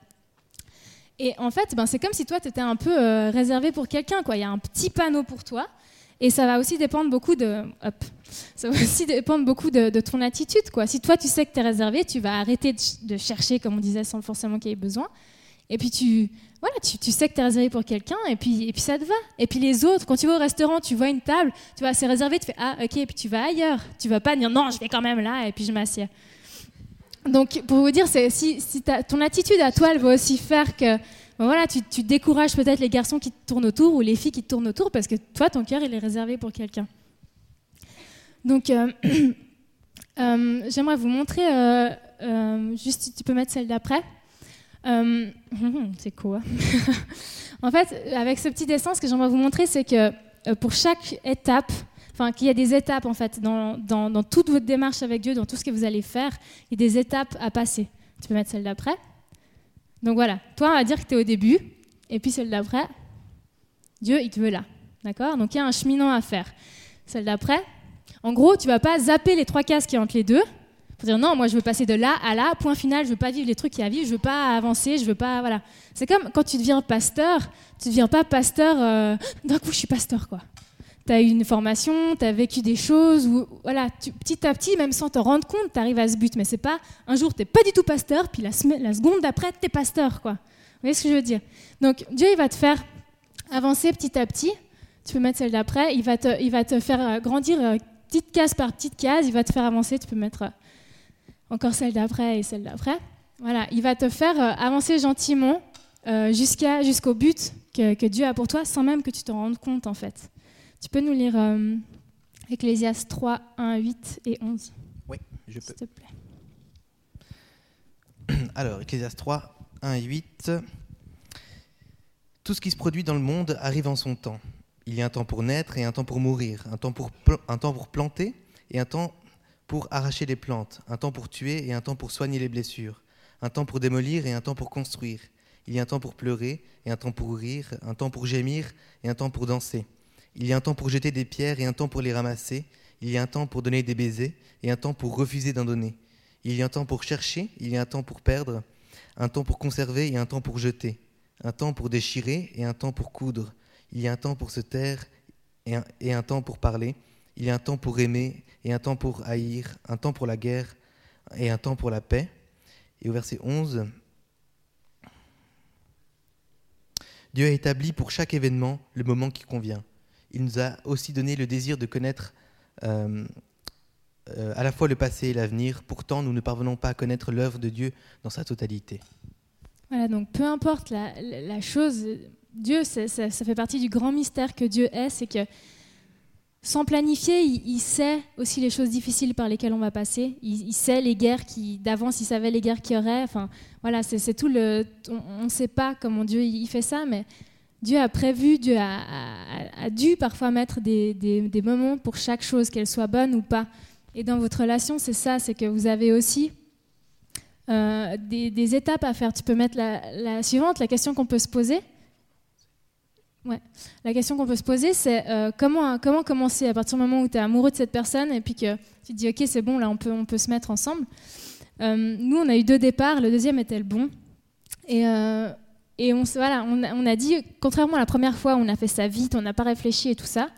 Et en fait, ben, c'est comme si toi, tu étais un peu euh, réservé pour quelqu'un. Il y a un petit panneau pour toi. Et ça va aussi dépendre beaucoup de, hop, ça va aussi dépendre beaucoup de, ton attitude. Quoi. Si toi, tu sais que tu es réservé, tu vas arrêter de, chercher, comme on disait, sans forcément qu'il y ait besoin. Et puis tu, voilà, tu sais que tu es réservé pour quelqu'un, et puis, et puis ça te va. Et puis les autres, quand tu vas au restaurant, tu vois une table, tu vois, c'est réservé, tu fais Ah, ok, et puis tu vas ailleurs. Tu vas pas dire Non, je vais quand même là, et puis je m'assieds. Donc, pour vous dire, si, si ton attitude à toi, elle va aussi faire que voilà, tu, décourages peut-être les garçons qui te tournent autour ou les filles qui te tournent autour parce que toi, ton cœur, il est réservé pour quelqu'un. Donc, euh, [CLEARS THROAT] euh, j'aimerais vous montrer, euh, juste tu peux mettre celle d'après. [LAUGHS] C'est quoi [LAUGHS] En fait, avec ce petit dessin, ce que j'aimerais vous montrer, c'est que pour chaque étape, enfin qu'il y a des étapes en fait dans, dans, dans toute votre démarche avec Dieu, dans tout ce que vous allez faire, il y a des étapes à passer. Tu peux mettre celle d'après. Donc voilà, toi, on va dire que tu es au début, et puis celle d'après, Dieu, il te veut là. D'accord? Donc il y a un cheminant à faire. Celle d'après, en gros, tu vas pas zapper les trois cases qui entre les deux pour dire non, moi je veux passer de là à là, point final, je veux pas vivre les trucs qui a à vivre, je veux pas avancer, je veux pas. Voilà. C'est comme quand tu deviens pasteur, tu deviens pas pasteur, euh, d'un coup je suis pasteur, quoi tu as eu une formation, tu as vécu des choses, où, voilà, tu, petit à petit, même sans te rendre compte, tu arrives à ce but. Mais c'est pas un jour, tu pas du tout pasteur, puis la, la seconde d'après, tu es pasteur. Quoi. Vous voyez ce que je veux dire? Donc Dieu, il va te faire avancer petit à petit. Tu peux mettre celle d'après. Il, va te, il va te faire euh, grandir euh, petite case par petite case. Il va te faire avancer. Tu peux mettre euh, encore celle d'après et celle d'après. Voilà, il va te faire avancer gentiment jusqu'au but que, que Dieu a pour toi sans même que tu te rendes compte en fait. Tu peux nous lire euh, Ecclésias 3, 1, 8 et 11 Oui, je peux. S'il te plaît. alors, Ecclésiaste 3, 1 et 8. Tout ce qui se produit dans le monde arrive en son temps. Il y a un temps pour naître et un temps pour mourir, un temps pour, un temps pour planter et un temps pour arracher les plantes, un temps pour tuer et un temps pour soigner les blessures, un temps pour démolir et un temps pour construire. Il y a un temps pour pleurer et un temps pour rire, un temps pour gémir et un temps pour danser. Il y a un temps pour jeter des pierres et un temps pour les ramasser. Il y a un temps pour donner des baisers et un temps pour refuser d'en donner. Il y a un temps pour chercher, il y a un temps pour perdre, un temps pour conserver et un temps pour jeter, un temps pour déchirer et un temps pour coudre. Il y a un temps pour se taire et un, et un temps pour parler. Il y a un temps pour aimer et un temps pour haïr, un temps pour la guerre et un temps pour la paix. Et au verset 11, Dieu a établi pour chaque événement le moment qui convient. Il nous a aussi donné le désir de connaître euh, euh, à la fois le passé et l'avenir. Pourtant, nous ne parvenons pas à connaître l'œuvre de Dieu dans sa totalité. Voilà, donc peu importe la, chose, Dieu, ça, fait partie du grand mystère que Dieu est, c'est que sans planifier, il, sait aussi les choses difficiles par lesquelles on va passer. Il, sait les guerres qui, d'avance, il savait les guerres qu'il y aurait. Enfin, voilà, c'est tout le. On ne sait pas comment Dieu il fait ça, mais Dieu a prévu, Dieu a, dû parfois mettre des, moments pour chaque chose, qu'elle soit bonne ou pas. Et dans votre relation, c'est ça, c'est que vous avez aussi euh, des, étapes à faire. Tu peux mettre la, suivante, la question qu'on peut se poser. Ouais. La question qu'on peut se poser, c'est euh, comment, comment commencer à partir du moment où tu es amoureux de cette personne et puis que tu te dis, OK, c'est bon, là, on peut, on peut se mettre ensemble. Euh, nous, on a eu deux départs. Le deuxième était le bon. Et, et on, voilà, on, a dit, contrairement à la première fois, on a fait ça vite, on n'a pas réfléchi et tout ça.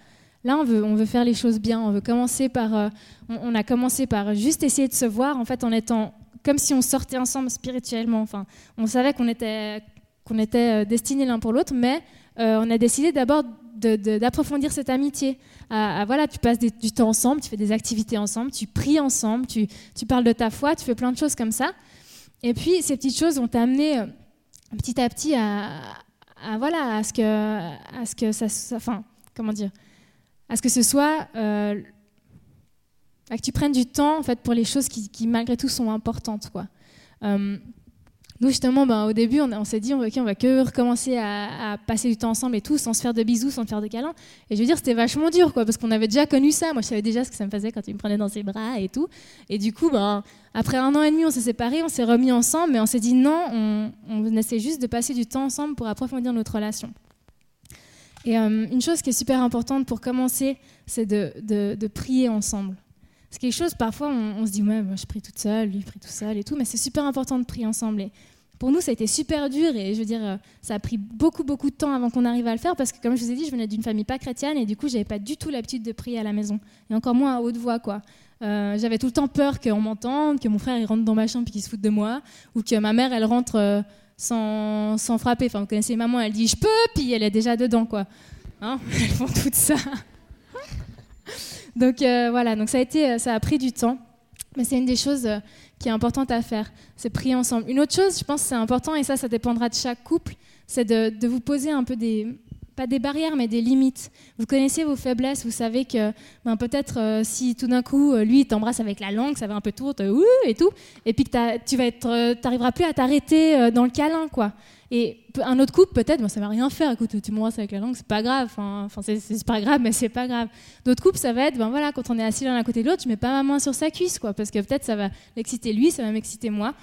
Là, on veut, on veut faire les choses bien. On veut commencer par, euh, on, a commencé par juste essayer de se voir, en fait, en étant comme si on sortait ensemble spirituellement. Enfin, on savait qu'on était, qu'on était euh, destinés l'un pour l'autre, mais euh, on a décidé d'abord d'approfondir cette amitié. voilà, tu passes du temps ensemble, tu fais des activités ensemble, tu pries ensemble, tu, tu, parles de ta foi, tu fais plein de choses comme ça. Et puis, ces petites choses ont amené petit à petit à, voilà, à ce que, à ce que ça, enfin, comment dire, à ce que ce soit, euh, à que tu prennes du temps en fait pour les choses qui, malgré tout sont importantes quoi. Euh, nous justement, ben, au début, on, s'est dit, on, on va que recommencer à, passer du temps ensemble et tout, sans se faire de bisous, sans se faire de câlins. Et je veux dire, c'était vachement dur, quoi, parce qu'on avait déjà connu ça. Moi, je savais déjà ce que ça me faisait quand il me prenait dans ses bras et tout. Et du coup, ben, après un an et demi, on s'est séparés, on s'est remis ensemble, mais on s'est dit non, on, on essaie juste de passer du temps ensemble pour approfondir notre relation. Et euh, une chose qui est super importante pour commencer, c'est de, prier ensemble. C'est quelque chose, parfois, on, se dit, ouais, moi, je prie toute seule, lui, il prie tout seul et tout, mais c'est super important de prier ensemble. Et pour nous, ça a été super dur et je veux dire, euh, ça a pris beaucoup, beaucoup de temps avant qu'on arrive à le faire parce que, comme je vous ai dit, je venais d'une famille pas chrétienne et du coup, j'avais pas du tout l'habitude de prier à la maison et encore moins à haute voix, quoi. Euh, j'avais tout le temps peur qu'on m'entende, que mon frère il rentre dans ma chambre et qu'il se foute de moi, ou que ma mère elle rentre sans, sans frapper. Enfin, vous connaissez maman, elle dit je peux, puis elle est déjà dedans, quoi. Hein? [LAUGHS] Elles font tout ça. Donc euh, voilà, donc ça a été, ça a pris du temps, mais c'est une des choses euh, qui est importante à faire, c'est prier ensemble. Une autre chose, je pense, c'est important et ça, ça dépendra de chaque couple, c'est de vous poser un peu des, pas des barrières, mais des limites. Vous connaissez vos faiblesses, vous savez que ben, peut-être euh, si tout d'un coup, euh, lui, t'embrasse avec la langue, ça va un peu tourner, et tout, et puis que tu vas être, euh, plus à t'arrêter dans le câlin, quoi. Et un autre couple, peut-être, moi, ça va rien faire. Écoute, tu m'embrasses avec la langue, c'est pas grave. Enfin, c'est pas grave, mais c'est pas grave. D'autres couples, ça va être, ben voilà, quand on est assis l'un à côté de l'autre, je mets pas ma main sur sa cuisse, quoi, parce que peut-être ça va l'exciter lui, ça va m'exciter moi.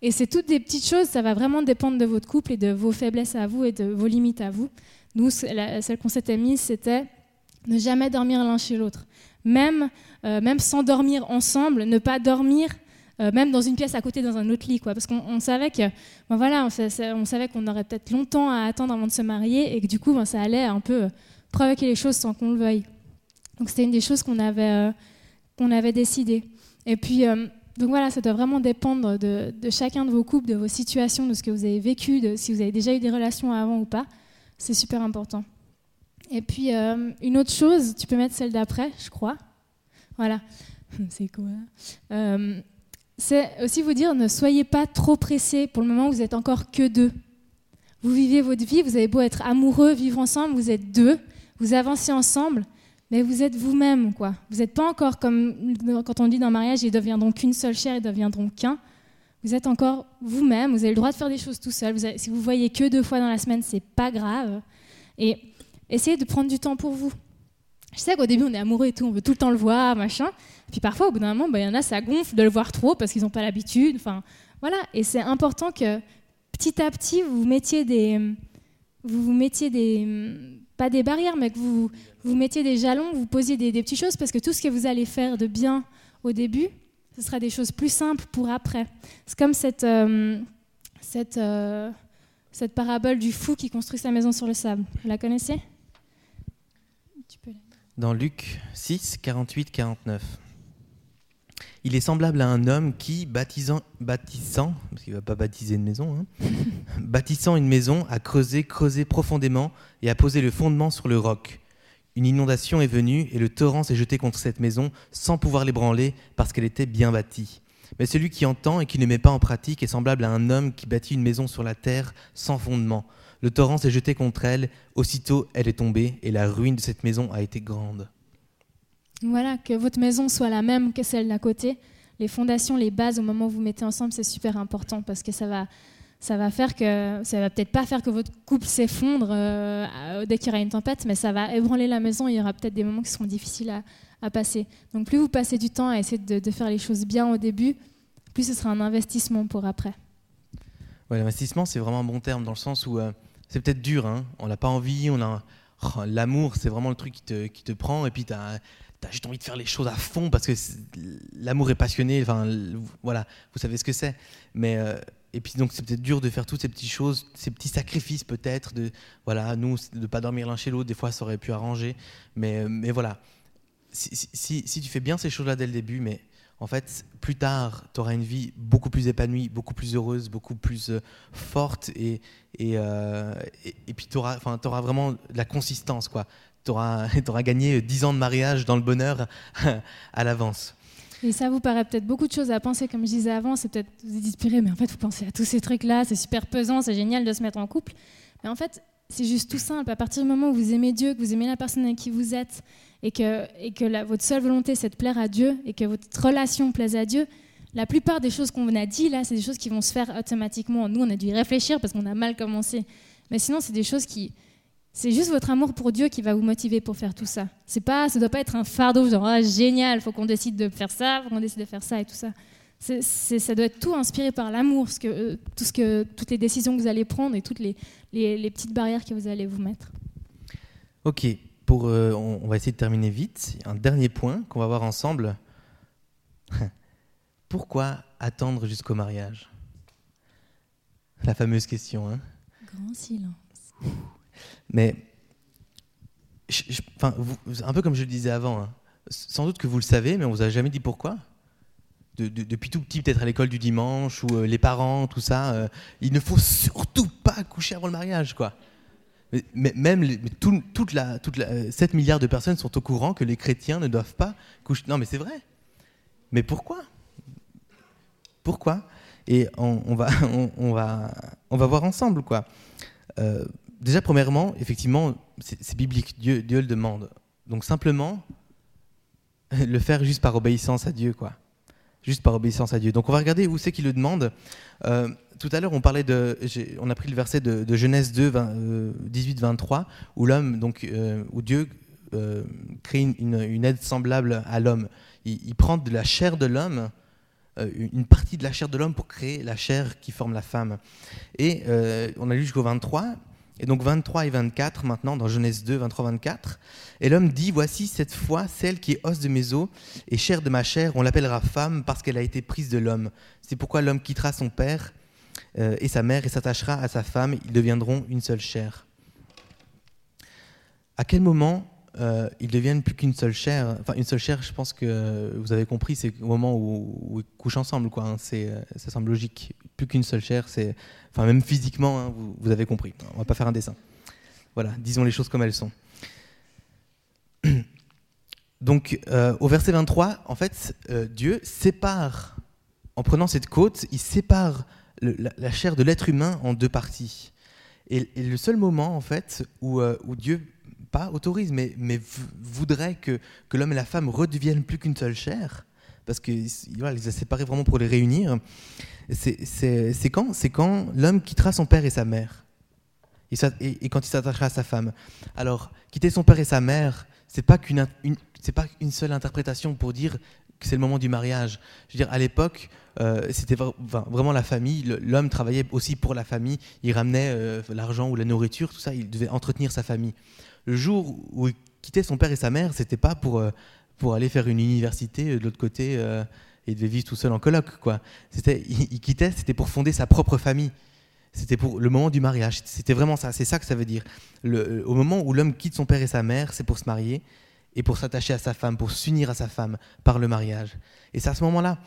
Et c'est toutes des petites choses, ça va vraiment dépendre de votre couple et de vos faiblesses à vous et de vos limites à vous. Nous, celle qu'on s'était mise, c'était ne jamais dormir l'un chez l'autre. Même, euh, même sans dormir ensemble, ne pas dormir euh, même dans une pièce à côté, dans un autre lit, quoi. Parce qu'on savait que, ben voilà, on, savait qu'on aurait peut-être longtemps à attendre avant de se marier et que du coup, ben, ça allait un peu provoquer les choses sans qu'on le veuille. Donc c'était une des choses qu'on avait, euh, qu'on avait décidé. Et puis, donc voilà, ça doit vraiment dépendre de, de, chacun de vos couples, de vos situations, de ce que vous avez vécu, de si vous avez déjà eu des relations avant ou pas. C'est super important. Et puis, euh, une autre chose, tu peux mettre celle d'après, je crois. Voilà. [LAUGHS] C'est quoi euh, C'est aussi vous dire, ne soyez pas trop pressés pour le moment vous êtes encore que deux. Vous vivez votre vie, vous avez beau être amoureux, vivre ensemble, vous êtes deux, vous avancez ensemble, mais vous êtes vous-même, quoi. Vous n'êtes pas encore comme quand on dit dans le mariage, ils deviendront qu'une seule chair, ils deviendront qu'un. Vous êtes encore vous-même, vous avez le droit de faire des choses tout seul. si vous voyez que deux fois dans la semaine, c'est pas grave. Et essayez de prendre du temps pour vous. Je sais qu'au début, on est amoureux et tout, on veut tout le temps le voir, machin. puis parfois, au bout d'un moment, bah, il y en a, ça gonfle de le voir trop parce qu'ils n'ont pas l'habitude. Enfin, voilà. Et c'est important que petit à petit, vous mettiez des, vous mettiez des, pas des barrières, mais que vous vous mettiez des jalons, vous posiez des, des petites choses parce que tout ce que vous allez faire de bien au début, ce sera des choses plus simples pour après. C'est comme cette, euh, cette, euh, cette parabole du fou qui construit sa maison sur le sable. Vous la connaissez? Dans Luc 6, 48, 49. Il est semblable à un homme qui, bâtissant, parce qu'il va pas baptiser une maison, hein, [LAUGHS] bâtissant une maison, a creusé, creusé profondément et a posé le fondement sur le roc. Une inondation est venue et le torrent s'est jeté contre cette maison sans pouvoir l'ébranler parce qu'elle était bien bâtie. Mais celui qui entend et qui ne met pas en pratique est semblable à un homme qui bâtit une maison sur la terre sans fondement. Le torrent s'est jeté contre elle, aussitôt elle est tombée et la ruine de cette maison a été grande. Voilà, que votre maison soit la même que celle d'à côté. Les fondations, les bases, au moment où vous mettez ensemble, c'est super important parce que ça va ça va faire que ça va peut-être pas faire que votre couple s'effondre euh, dès qu'il y aura une tempête, mais ça va ébranler la maison. Il y aura peut-être des moments qui seront difficiles à, passer. Donc plus vous passez du temps à essayer de, faire les choses bien au début, plus ce sera un investissement pour après. L'investissement c'est vraiment un bon terme dans le sens où euh, c'est peut-être dur, hein. on n'a pas envie, oh, l'amour c'est vraiment le truc qui te, qui te prend et puis tu as as juste envie de faire les choses à fond parce que l'amour est passionné. Enfin, voilà, vous savez ce que c'est. Mais euh, et puis donc c'est peut-être dur de faire toutes ces petites choses, ces petits sacrifices peut-être, de voilà, nous de pas dormir l'un chez l'autre, des fois ça aurait pu arranger, mais mais voilà, si, si, si tu fais bien ces choses-là dès le début, mais en fait plus tard tu auras une vie beaucoup plus épanouie, beaucoup plus heureuse, beaucoup plus euh, forte et et, euh, et, puis tu auras enfin auras vraiment de la consistance quoi. Tu auras, [LAUGHS] auras gagné 10 ans de mariage dans le bonheur [LAUGHS] à l'avance. Et ça vous paraît peut-être beaucoup de choses à penser, comme je disais avant, c'est peut-être vous inspiré, mais en fait vous pensez à tous ces trucs-là, c'est super pesant, c'est génial de se mettre en couple. Mais en fait, c'est juste tout simple. À partir du moment où vous aimez Dieu, que vous aimez la personne avec qui vous êtes, et que, et que votre seule volonté c'est de plaire à Dieu, et que votre relation plaise à Dieu, la plupart des choses qu'on a dit là, c'est des choses qui vont se faire automatiquement. Nous, on a dû y réfléchir parce qu'on a mal commencé. Mais sinon, c'est des choses qui, c'est juste votre amour pour Dieu qui va vous motiver pour faire tout ça. C'est pas, ça doit pas être un fardeau genre ah, génial, faut qu'on décide de faire ça, faut qu'on décide de faire ça et tout ça. C'est, ça doit être tout inspiré par l'amour, ce que, euh, tout ce que, toutes les décisions que vous allez prendre et toutes les, les, petites barrières que vous allez vous mettre. Ok, pour, euh, on, va essayer de terminer vite. Un dernier point qu'on va voir ensemble. [LAUGHS] Pourquoi attendre jusqu'au mariage? La fameuse question. Hein? Grand silence. Mais, un peu comme je le disais avant, hein, sans doute que vous le savez, mais on vous a jamais dit pourquoi. depuis tout petit, peut-être à l'école du dimanche, ou euh, les parents, tout ça, euh, il ne faut surtout pas coucher avant le mariage, quoi. Mais, même la, 7 milliards de personnes sont au courant que les chrétiens ne doivent pas coucher. Non, mais c'est vrai. Mais pourquoi? Pourquoi? Et on, va, [LAUGHS] on, va, on va voir ensemble, quoi. Euh, déjà, premièrement, effectivement, c'est biblique. Dieu, Dieu le demande. Donc simplement, [LAUGHS] le faire juste par obéissance à Dieu, quoi. Juste par obéissance à Dieu. Donc on va regarder où c'est qu'il le demande. Euh, tout à l'heure, on parlait de, on a pris le verset de, Genèse 2, 18, 23, où l'homme, donc, euh, où Dieu euh, crée une, aide semblable à l'homme. Il, il, prend de la chair de l'homme, une partie de la chair de l'homme pour créer la chair qui forme la femme. Et on a lu jusqu'au 23, et donc 23 et 24 maintenant dans Genèse 2, 23-24. Et l'homme dit, voici cette fois celle qui est os de mes os et chair de ma chair, on l'appellera femme parce qu'elle a été prise de l'homme. C'est pourquoi l'homme quittera son père euh, et sa mère et s'attachera à sa femme, ils deviendront une seule chair. À quel moment euh, ils deviennent plus qu'une seule chair. Enfin, une seule chair, je pense que vous avez compris, c'est au moment où, ils couchent ensemble, quoi. Hein. euh, ça semble logique. Plus qu'une seule chair, c'est, enfin, même physiquement, hein, vous, avez compris. On va pas faire un dessin. Voilà, disons les choses comme elles sont. [CLEARS THROAT] Donc, euh, au verset 23, en fait, Dieu sépare, en prenant cette côte, il sépare la, chair de l'être humain en deux parties. Et, le seul moment, en fait, où Dieu pas autorise, mais, voudrait que, l'homme et la femme redeviennent plus qu'une seule chair, parce qu'il voilà, les a séparés vraiment pour les réunir. C'est quand, quand l'homme quittera son père et sa mère. Et, quand il s'attachera à sa femme. Alors, quitter son père et sa mère, c'est pas qu'une c'est pas une seule interprétation pour dire que c'est le moment du mariage. Je veux dire, à l'époque, euh, c'était vraiment la famille. L'homme travaillait aussi pour la famille. Il ramenait euh, l'argent ou la nourriture, tout ça. Il devait entretenir sa famille. Le jour où il quittait son père et sa mère, c'était pas pour, euh, pour aller faire une université de l'autre côté et il devait vivre tout seul en coloc. Quoi. C'était, [LAUGHS] il, quittait, c'était pour fonder sa propre famille. C'était pour le moment du mariage. C'était vraiment ça. C'est ça que ça veut dire. Le, au moment où l'homme quitte son père et sa mère, c'est pour se marier et pour s'attacher à sa femme, pour s'unir à sa femme par le mariage. Et c'est à ce moment-là.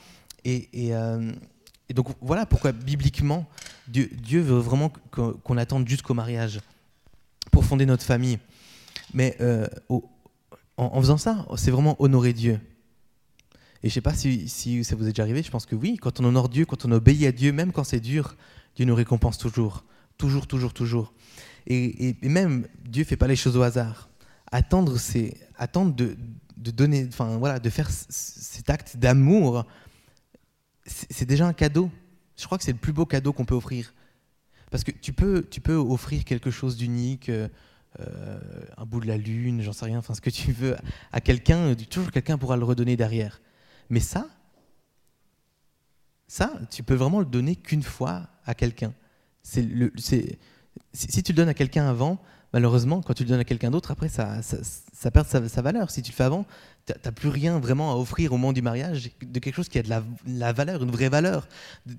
Et, euh, donc voilà pourquoi bibliquement, Dieu veut vraiment qu'on attende jusqu'au mariage pour fonder notre famille. Mais euh, en, faisant ça, c'est vraiment honorer Dieu. Et je ne sais pas si, ça vous est déjà arrivé, je pense que oui, quand on honore Dieu, quand on obéit à Dieu, même quand c'est dur, Dieu nous récompense toujours. Toujours, toujours, toujours. Et, même, Dieu ne fait pas les choses au hasard attendre, c'est attendre de, donner, enfin voilà, de faire cet acte d'amour, c'est déjà un cadeau. Je crois que c'est le plus beau cadeau qu'on peut offrir. Parce que tu peux, tu peux offrir quelque chose d'unique, euh, un bout de la lune, j'en sais rien, enfin ce que tu veux, à quelqu'un, toujours quelqu'un pourra le redonner derrière. Mais ça, ça, tu peux vraiment le donner qu'une fois à quelqu'un. Si tu le donnes à quelqu'un avant, malheureusement, quand tu le donnes à quelqu'un d'autre, après, ça, ça, perd sa, valeur. Si tu le fais avant, tu n'as plus rien vraiment à offrir au moment du mariage de quelque chose qui a de la, valeur, une vraie valeur.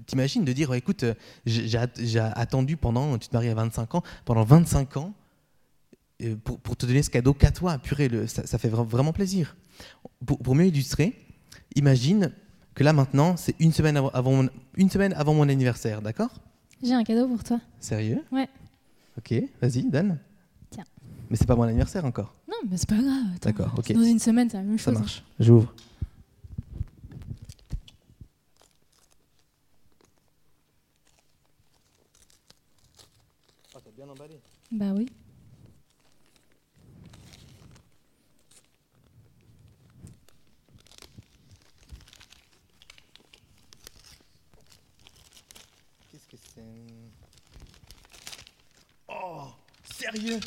T'imagines de dire, écoute, j'ai attendu pendant, tu te maries à 25 ans, pendant 25 ans, euh, pour, pour te donner ce cadeau qu'à toi. Purée, le, ça, fait vraiment plaisir. Pour, mieux illustrer, imagine que là maintenant, c'est une, semaine avant, une semaine avant mon anniversaire, d'accord? J'ai un cadeau pour toi. Sérieux? Ouais. Ok, vas-y, donne. Mais c'est pas mon anniversaire encore. Non, mais c'est pas grave. D'accord, ok. Dans une semaine, c'est la même chose. Ça hein. marche. J'ouvre. Ah, t'as bien emballé. Bah oui. Qu'est-ce que c'est Oh Sérieux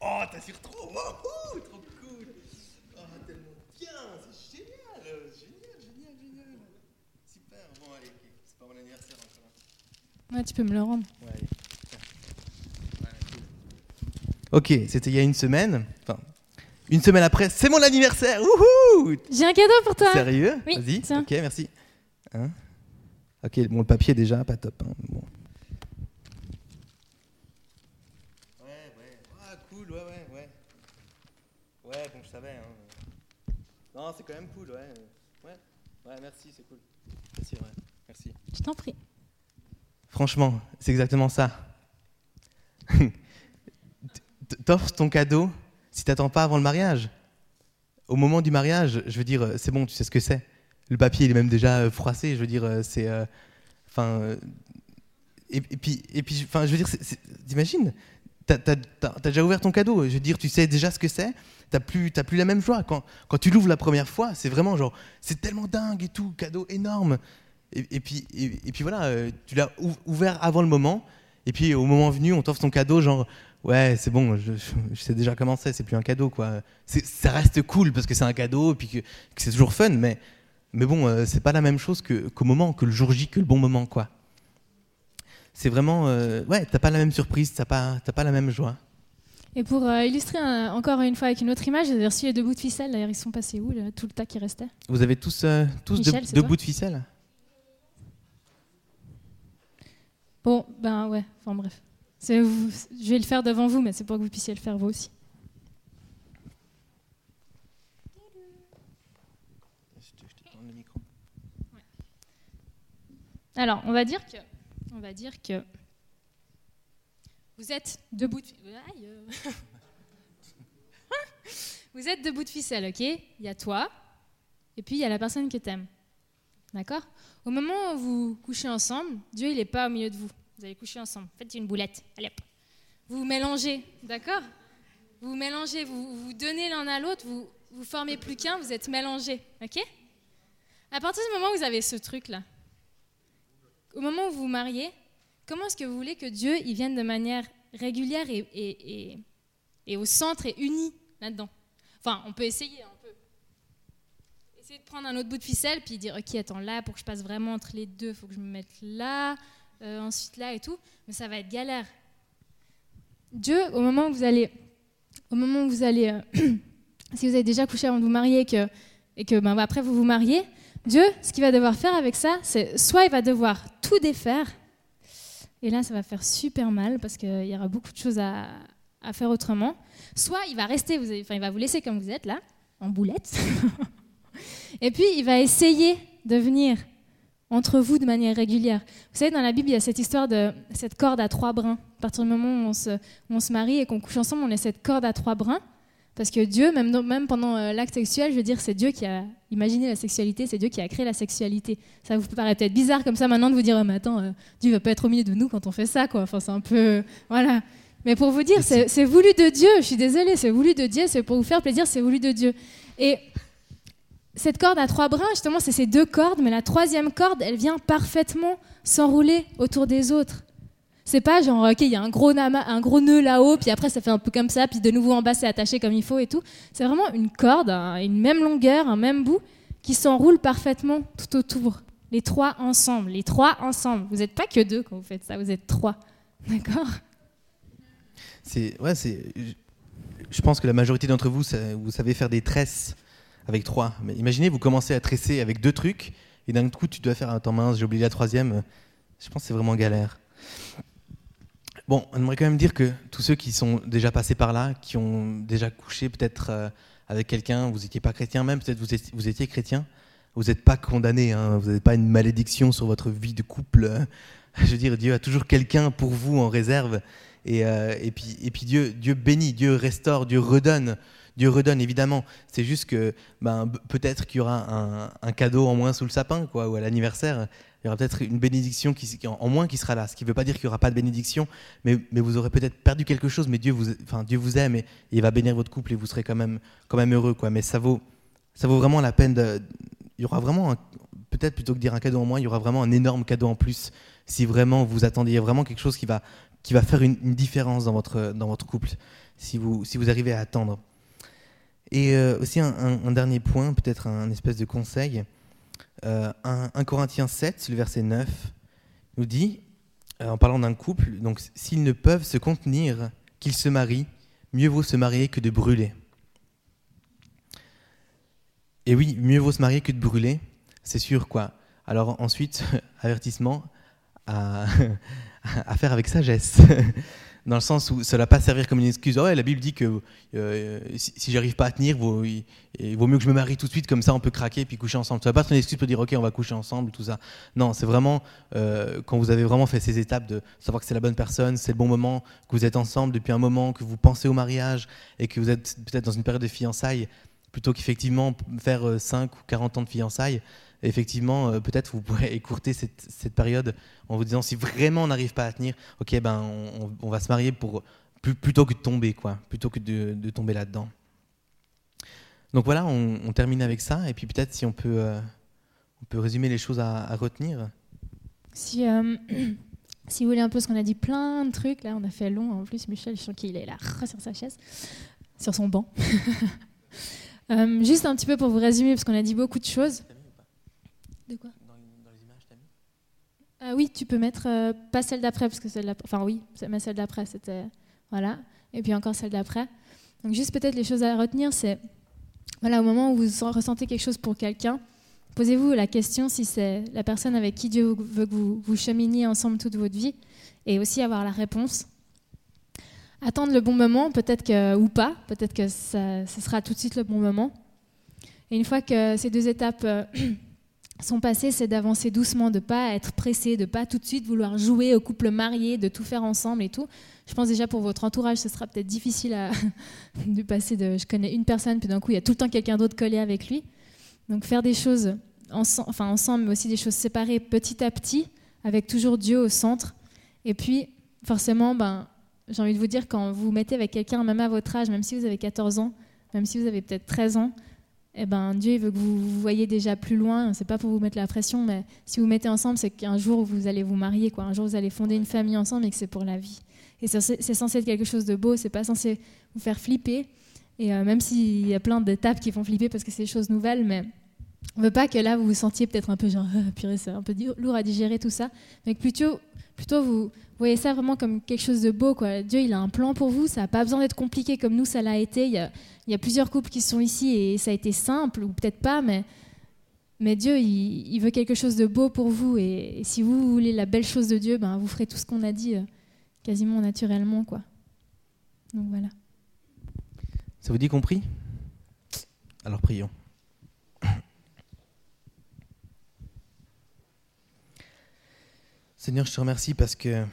Oh, t'assures trop Wouhou Trop cool Oh, tellement bien C'est génial Génial, génial, génial Super Bon, allez. C'est pas mon anniversaire encore. Ouais, tu peux me le rendre. Ouais, allez. Ok, c'était il y a une semaine. Enfin, une semaine après, c'est mon anniversaire Wouhou J'ai un cadeau pour toi Sérieux? Oui, Vas-y. Ok, merci. Hein? Ok, bon, le papier déjà, pas top. Hein. Bon. Non, c'est quand même cool, ouais. Ouais, ouais merci, c'est cool. Merci, ouais. Merci. Je t'en prie. Franchement, c'est exactement ça. [LAUGHS] T'offres ton cadeau si t'attends pas avant le mariage. Au moment du mariage, je veux dire, euh, c'est bon, tu sais ce que c'est. Le papier, il est même déjà euh, froissé. Je veux dire, euh, c'est, enfin, et, puis, et puis, enfin, je veux dire, t'imagines, t'as, as, déjà ouvert ton cadeau. Je veux dire, tu sais déjà ce que c'est t'as plus, plus la même joie. Quand, quand tu l'ouvres la première fois, c'est vraiment genre, c'est tellement dingue et tout, cadeau énorme. Et, puis, et, puis voilà, euh, tu l'as ouvert avant le moment, et puis au moment venu, on t'offre ton cadeau, genre, ouais, c'est bon, je, sais déjà comment c'est, c'est plus un cadeau, quoi. Ça reste cool parce que c'est un cadeau, et puis que, c'est toujours fun, mais, mais bon, euh, c'est pas la même chose qu'au moment, que le jour J, que le bon moment, quoi. C'est vraiment, euh, ouais, t'as pas la même surprise, t'as pas, pas la même joie. Et pour euh, illustrer encore une fois avec une autre image, j'ai reçu les deux bouts de ficelle. D'ailleurs, ils sont passés où, tout le tas qui restait? Vous avez tous, euh, tous deux, bouts de ficelle? Bon, ben ouais, enfin bref. Vous, je vais le faire devant vous, mais c'est pour que vous puissiez le faire vous aussi. Alors, on va dire que, on va dire que vous êtes debout de... Euh. [LAUGHS] de ficelle, ok? Il y a toi, et puis il y a la personne qui t'aime. D'accord? Au moment où vous couchez ensemble, Dieu, il n'est pas au milieu de vous. Vous allez coucher ensemble. Faites une boulette. Allez Vous vous mélangez, d'accord? Vous vous mélangez, vous vous donnez l'un à l'autre, vous vous formez plus qu'un, vous êtes mélangés, ok? À partir du moment où vous avez ce truc-là, au moment où vous vous mariez, comment est-ce que vous voulez que Dieu il vienne de manière régulière et, et, et, au centre et uni là-dedans? Enfin, on peut essayer, on peut essayer de prendre un autre bout de ficelle puis dire ok attends là pour que je passe vraiment entre les deux, faut que je me mette là, euh, ensuite là et tout, mais ça va être galère. Dieu, au moment où vous allez, au moment où vous allez, euh, [CLEARS THROAT] si vous avez déjà couché avant de vous marier et que, et que ben, après vous vous mariez, Dieu, ce qu'il va devoir faire avec ça, c'est soit il va devoir tout défaire, et là ça va faire super mal parce qu'il y aura beaucoup de choses à, faire autrement, soit il va rester, vous, enfin, il va vous laisser comme vous êtes là, en boulette, [LAUGHS] et puis il va essayer de venir entre vous de manière régulière. Vous savez, dans la Bible, il y a cette histoire de cette corde à trois brins. À partir du moment où on se, où on se marie et qu'on couche ensemble, on a cette corde à trois brins. Parce que Dieu, même, pendant euh, l'acte sexuel, je veux dire, c'est Dieu qui a imaginé la sexualité, c'est Dieu qui a créé la sexualité. Ça vous paraît peut-être bizarre comme ça maintenant de vous dire, oh, mais attends, euh, Dieu va pas être au milieu de nous quand on fait ça, quoi. Enfin, c'est un peu, voilà. Mais pour vous dire, c'est voulu de Dieu. Je suis désolée, c'est voulu de Dieu. C'est pour vous faire plaisir, c'est voulu de Dieu. Et cette corde à trois brins, justement, c'est ces deux cordes, mais la troisième corde, elle vient parfaitement s'enrouler autour des autres. C'est pas genre, ok, il y a un gros, nœud là-haut, puis après ça fait un peu comme ça, puis de nouveau en bas c'est attaché comme il faut et tout. C'est vraiment une corde, une même longueur, un même bout, qui s'enroule parfaitement tout autour. Les trois ensemble, les trois ensemble. Vous n'êtes pas que deux quand vous faites ça, vous êtes trois. D'accord? C'est ouais, c'est. Je pense que la majorité d'entre vous, vous savez faire des tresses avec trois. Mais imaginez, vous commencez à tresser avec deux trucs, et d'un coup tu dois faire un temps mince, j'ai oublié la troisième. Je pense que c'est vraiment galère. Bon, on aimerait quand même dire que tous ceux qui sont déjà passés par là, qui ont déjà couché peut-être euh, avec quelqu'un, vous n'étiez pas chrétien même, peut-être vous, étiez, vous étiez chrétien, vous n'êtes pas condamné, hein, vous n'avez pas une malédiction sur votre vie de couple. [LAUGHS] Je veux dire, Dieu a toujours quelqu'un pour vous en réserve. Et, euh, et, puis, et puis Dieu, Dieu bénit, Dieu restaure, Dieu redonne. Dieu redonne, évidemment. C'est juste que ben, peut-être qu'il y aura un, un, cadeau en moins sous le sapin, quoi, ou à l'anniversaire il y aura peut-être une bénédiction qui, en moins qui sera là. Ce qui ne veut pas dire qu'il n'y aura pas de bénédiction, mais, vous aurez peut-être perdu quelque chose, mais Dieu vous, aime et, il va bénir votre couple et vous serez quand même, heureux. Mais ça vaut, vraiment la peine. De, il y aura vraiment, peut-être plutôt que de dire un cadeau en moins, il y aura vraiment un énorme cadeau en plus si vraiment vous attendiez vraiment quelque chose qui va, faire une, différence dans votre, couple, si vous, arrivez à attendre. Et euh, aussi un, un, dernier point, peut-être un espèce de conseil. 1, euh, Corinthiens 7, le verset 9, nous dit, euh, en parlant d'un couple, donc s'ils ne peuvent se contenir, qu'ils se marient, mieux vaut se marier que de brûler. Et oui, mieux vaut se marier que de brûler, c'est sûr quoi. Alors ensuite, [LAUGHS] avertissement à, [LAUGHS] à faire avec sagesse. Dans le sens où ça ne va pas servir comme une excuse. Oh, la Bible dit que euh, si, j'arrive pas à tenir, il, vaut mieux que je me marie tout de suite, comme ça on peut craquer puis coucher ensemble. Ça va pas être une excuse pour dire ok, on va coucher ensemble, tout ça. Non, c'est vraiment euh, quand vous avez vraiment fait ces étapes de savoir que c'est la bonne personne, c'est le bon moment, que vous êtes ensemble depuis un moment, que vous pensez au mariage et que vous êtes peut-être dans une période de fiançailles, plutôt qu'effectivement faire 5 euh, ou 40 ans de fiançailles effectivement, euh, peut-être vous pourrez [LAUGHS] écourter cette, période en vous disant si vraiment on n'arrive pas à tenir, ok, ben on, va se marier pour plutôt que de tomber, quoi, plutôt que de, tomber là-dedans. Donc voilà, on, termine avec ça, et puis peut-être si on peut, euh, on peut résumer les choses à, retenir. Si, euh, [CLEARS THROAT] si vous voulez un peu ce qu'on a dit, plein de trucs, là on a fait long en plus, Michel, je sens qu'il est là [LAUGHS] sur sa chaise, sur son banc. [LAUGHS] juste un petit peu pour vous résumer, parce qu'on a dit beaucoup de choses. De quoi dans, les images, as mis? Euh, Oui, tu peux mettre euh, pas celle d'après parce que celle d'après. Enfin oui, mais celle d'après, c'était voilà. Et puis encore celle d'après. Donc juste peut-être les choses à retenir, c'est voilà au moment où vous ressentez quelque chose pour quelqu'un, posez-vous la question si c'est la personne avec qui Dieu veut que vous, vous cheminiez ensemble toute votre vie, et aussi avoir la réponse. Attendre le bon moment, peut-être que ou pas, peut-être que ce sera tout de suite le bon moment. Et une fois que ces deux étapes euh, [CLEARS THROAT] son passé, c'est d'avancer doucement, de pas être pressé, de pas tout de suite vouloir jouer au couple marié, de tout faire ensemble et tout. Je pense déjà pour votre entourage, ce sera peut-être difficile à, [LAUGHS] de passer de je connais une personne, puis d'un coup il y a tout le temps quelqu'un d'autre collé avec lui. Donc faire des choses ensemble, enfin ensemble, mais aussi des choses séparées petit à petit, avec toujours Dieu au centre. Et puis forcément, ben, j'ai envie de vous dire, quand vous vous mettez avec quelqu'un, même à votre âge, même si vous avez 14 ans, même si vous avez peut-être 13 ans, eh ben, Dieu veut que vous, voyez déjà plus loin. C'est pas pour vous mettre la pression, mais si vous mettez ensemble, c'est qu'un jour vous allez vous marier, quoi. Un jour vous allez fonder une famille ensemble et que c'est pour la vie. Et c'est censé être quelque chose de beau. C'est pas censé vous faire flipper. Et euh, même s'il y a plein d'étapes qui font flipper parce que c'est des choses nouvelles, mais on veut pas que là vous vous sentiez peut-être un peu genre [LAUGHS] purée, c'est un peu lourd à digérer tout ça, mais plutôt plutôt vous voyez ça vraiment comme quelque chose de beau. Quoi. Dieu, il a un plan pour vous. Ça n'a pas besoin d'être compliqué comme nous, ça l'a été. Il y, a, plusieurs couples qui sont ici et ça a été simple, ou peut-être pas, mais, mais Dieu, il, veut quelque chose de beau pour vous. Et, si vous voulez la belle chose de Dieu, ben, vous ferez tout ce qu'on a dit euh, quasiment naturellement. Quoi. Donc voilà. Ça vous dit compris Alors prions. Seigneur, je te remercie parce que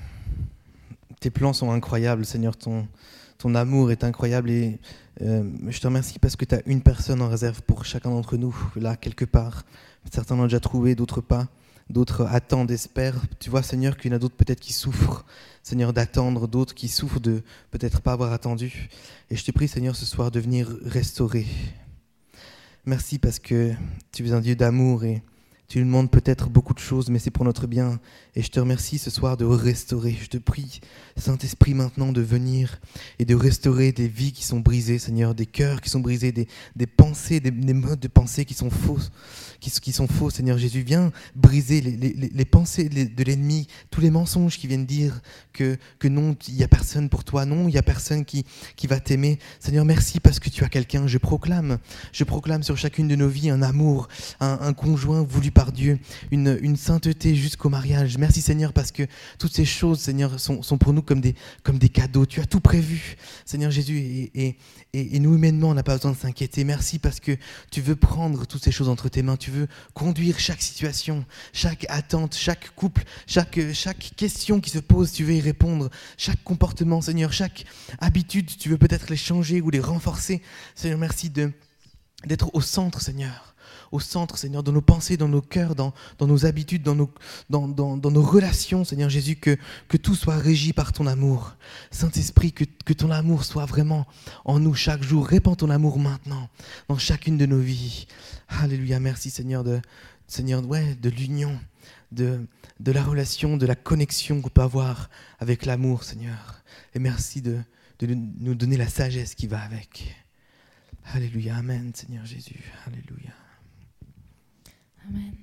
tes plans sont incroyables, Seigneur, ton, ton amour est incroyable et euh, je te remercie parce que tu as une personne en réserve pour chacun d'entre nous, là, quelque part. Certains l'ont déjà trouvé, d'autres pas. D'autres attendent, espèrent. Tu vois, Seigneur, qu'il y en a d'autres peut-être qui souffrent, Seigneur, d'attendre, d'autres qui souffrent de peut-être pas avoir attendu. Et je te prie, Seigneur, ce soir de venir restaurer. Merci parce que tu es un Dieu d'amour et tu nous demandes peut-être beaucoup de choses, mais c'est pour notre bien. Et je te remercie ce soir de restaurer. Je te prie, Saint-Esprit, maintenant de venir et de restaurer des vies qui sont brisées, Seigneur, des cœurs qui sont brisés, des, des pensées, des, modes de pensée qui sont fausses, qui, qui, sont faux, Seigneur Jésus. Viens briser les, pensées de l'ennemi, tous les mensonges qui viennent dire que, que non, il n'y a personne pour toi, non, il n'y a personne qui, qui va t'aimer. Seigneur, merci parce que tu as quelqu'un. Je proclame, je proclame sur chacune de nos vies un amour, un, conjoint voulu par Dieu, une, une sainteté jusqu'au mariage Merci Seigneur parce que toutes ces choses, Seigneur, sont, pour nous comme des, comme des cadeaux. Tu as tout prévu, Seigneur Jésus, et, et, nous humainement, on n'a pas besoin de s'inquiéter. Merci parce que tu veux prendre toutes ces choses entre tes mains. Veux conduire chaque situation, chaque attente, chaque couple, chaque, chaque question qui se pose, tu veux y répondre. Chaque comportement, Seigneur, chaque habitude, tu veux peut-être les changer ou les renforcer. Seigneur, merci d'être au centre, Seigneur au centre, Seigneur, dans nos pensées, dans nos cœurs, dans, nos habitudes, dans nos, dans, nos relations, Seigneur Jésus, que, que tout soit régi par ton amour. Saint-Esprit, que, que ton amour soit vraiment en nous chaque jour. Répands ton amour maintenant dans chacune de nos vies. Alléluia, merci Seigneur de, Seigneur, ouais, de l'union, de, de la relation, de la connexion qu'on peut avoir avec l'amour, Seigneur. Et merci de, de nous donner la sagesse qui va avec. Alléluia, Amen, Seigneur Jésus. Alléluia. Amen.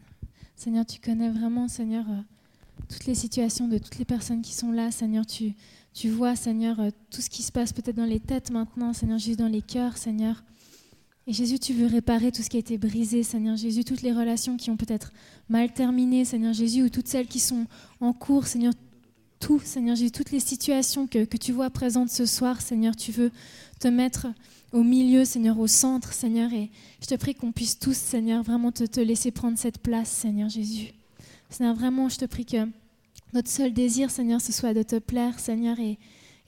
Seigneur, tu connais vraiment, Seigneur, euh, toutes les situations de toutes les personnes qui sont là. Seigneur, tu, vois, Seigneur, euh, tout ce qui se passe peut-être dans les têtes maintenant, Seigneur Jésus, dans les cœurs, Seigneur. Et Jésus, tu veux réparer tout ce qui a été brisé, Seigneur Jésus, toutes les relations qui ont peut-être mal terminé, Seigneur Jésus, ou toutes celles qui sont en cours, Seigneur, tout, Seigneur Jésus, toutes les situations que tu vois présentes ce soir, Seigneur, tu veux te mettre au milieu, Seigneur, au centre, Seigneur. Et je te prie qu'on puisse tous, Seigneur, vraiment te, te, laisser prendre cette place, Seigneur Jésus. Seigneur, vraiment, je te prie que notre seul désir, Seigneur, ce soit de te plaire, Seigneur. Et,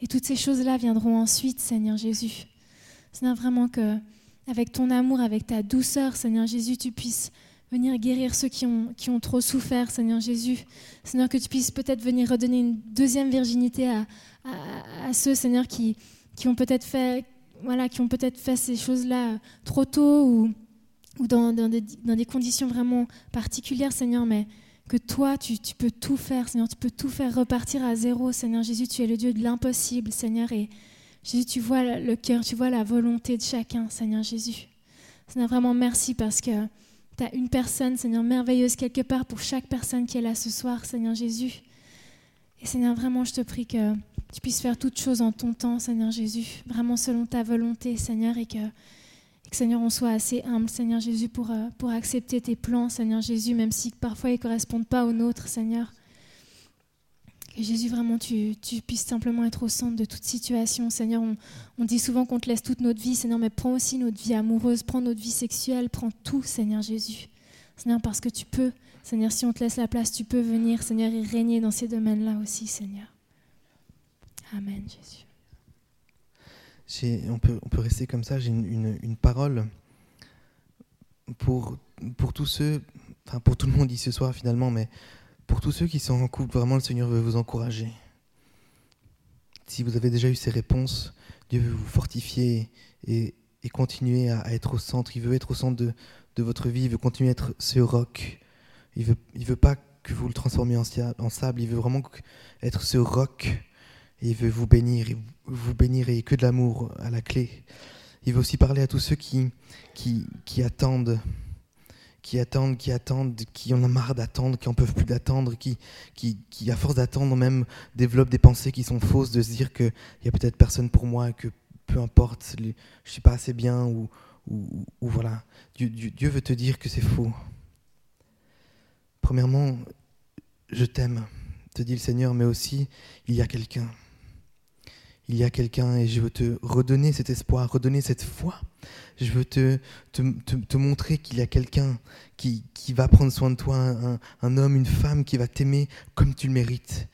et toutes ces choses-là viendront ensuite, Seigneur Jésus. Seigneur, vraiment que, avec ton amour, avec ta douceur, Seigneur Jésus, tu puisses venir guérir ceux qui ont, qui ont trop souffert, Seigneur Jésus. Seigneur, que tu puisses peut-être venir redonner une deuxième virginité à, à, ceux, Seigneur, qui, qui ont peut-être fait, voilà, qui ont peut-être fait ces choses-là trop tôt ou, dans, des, conditions vraiment particulières, Seigneur, mais que toi, tu, tu, peux tout faire, Seigneur, tu peux tout faire repartir à zéro, Seigneur Jésus, tu es le Dieu de l'impossible, Seigneur, et Jésus, tu vois le cœur, tu vois la volonté de chacun, Seigneur Jésus. Seigneur, vraiment merci parce que tu as une personne, Seigneur, merveilleuse quelque part pour chaque personne qui est là ce soir, Seigneur Jésus. Et Seigneur, vraiment, je te prie que tu puisses faire toutes choses en ton temps, Seigneur Jésus, vraiment selon ta volonté, Seigneur, et que, Seigneur, on soit assez humble, Seigneur Jésus, pour, euh, pour accepter tes plans, Seigneur Jésus, même si parfois ils ne correspondent pas aux nôtres, Seigneur. Que Jésus, vraiment, tu, tu, puisses simplement être au centre de toute situation. Seigneur, on, on dit souvent qu'on te laisse toute notre vie, Seigneur, mais prends aussi notre vie amoureuse, prends notre vie sexuelle, prends tout, Seigneur Jésus. Seigneur, parce que tu peux, Seigneur, si on te laisse la place, tu peux venir, Seigneur, et régner dans ces domaines-là aussi, Seigneur. Amen, Jésus. On peut, rester comme ça. J'ai une, une, parole pour, pour tous ceux, enfin pour tout le monde ici ce soir finalement, mais pour tous ceux qui sont en couple, vraiment le Seigneur veut vous encourager. Si vous avez déjà eu ces réponses, Dieu veut vous fortifier et, et continuer à, être au centre. Il veut être au centre de, de, votre vie. Il veut continuer à être ce roc. Il veut, il veut pas que vous le transformiez en, en sable. Il veut vraiment être ce roc. Il veut vous bénir. Vous bénir et que de l'amour à la clé. Il veut aussi parler à tous ceux qui, qui, attendent qui attendent, qui attendent, qui en ont marre d'attendre, qui en peuvent plus d'attendre, qui, qui, à force d'attendre, même développent des pensées qui sont fausses, de se dire qu'il n'y a peut-être personne pour moi, que peu importe, je ne suis pas assez bien, ou, ou, voilà. Dieu, veut te dire que c'est faux. Premièrement, je t'aime, te dit le Seigneur, mais aussi, il y a quelqu'un. Il y a quelqu'un et je veux te redonner cet espoir, redonner cette foi. Je veux te, te, montrer qu'il y a quelqu'un qui, qui, va prendre soin de toi, un, homme, une femme qui va t'aimer comme tu le mérites.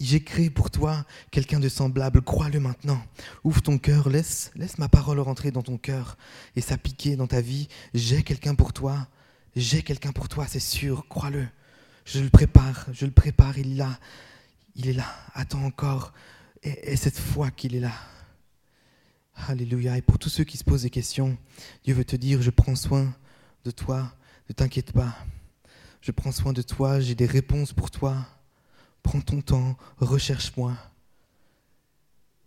J'ai créé pour toi quelqu'un de semblable, crois-le maintenant. Ouvre ton cœur, laisse, laisse ma parole rentrer dans ton cœur et s'appliquer dans ta vie. J'ai quelqu'un pour toi, j'ai quelqu'un pour toi, c'est sûr, crois-le. Je le prépare, je le prépare, il est là, il est là, attends encore, et, et cette foi qu'il est là. Alléluia. Et pour tous ceux qui se posent des questions, Dieu veut te dire, je prends soin de toi, ne t'inquiète pas. Je prends soin de toi, j'ai des réponses pour toi. Prends ton temps, recherche-moi,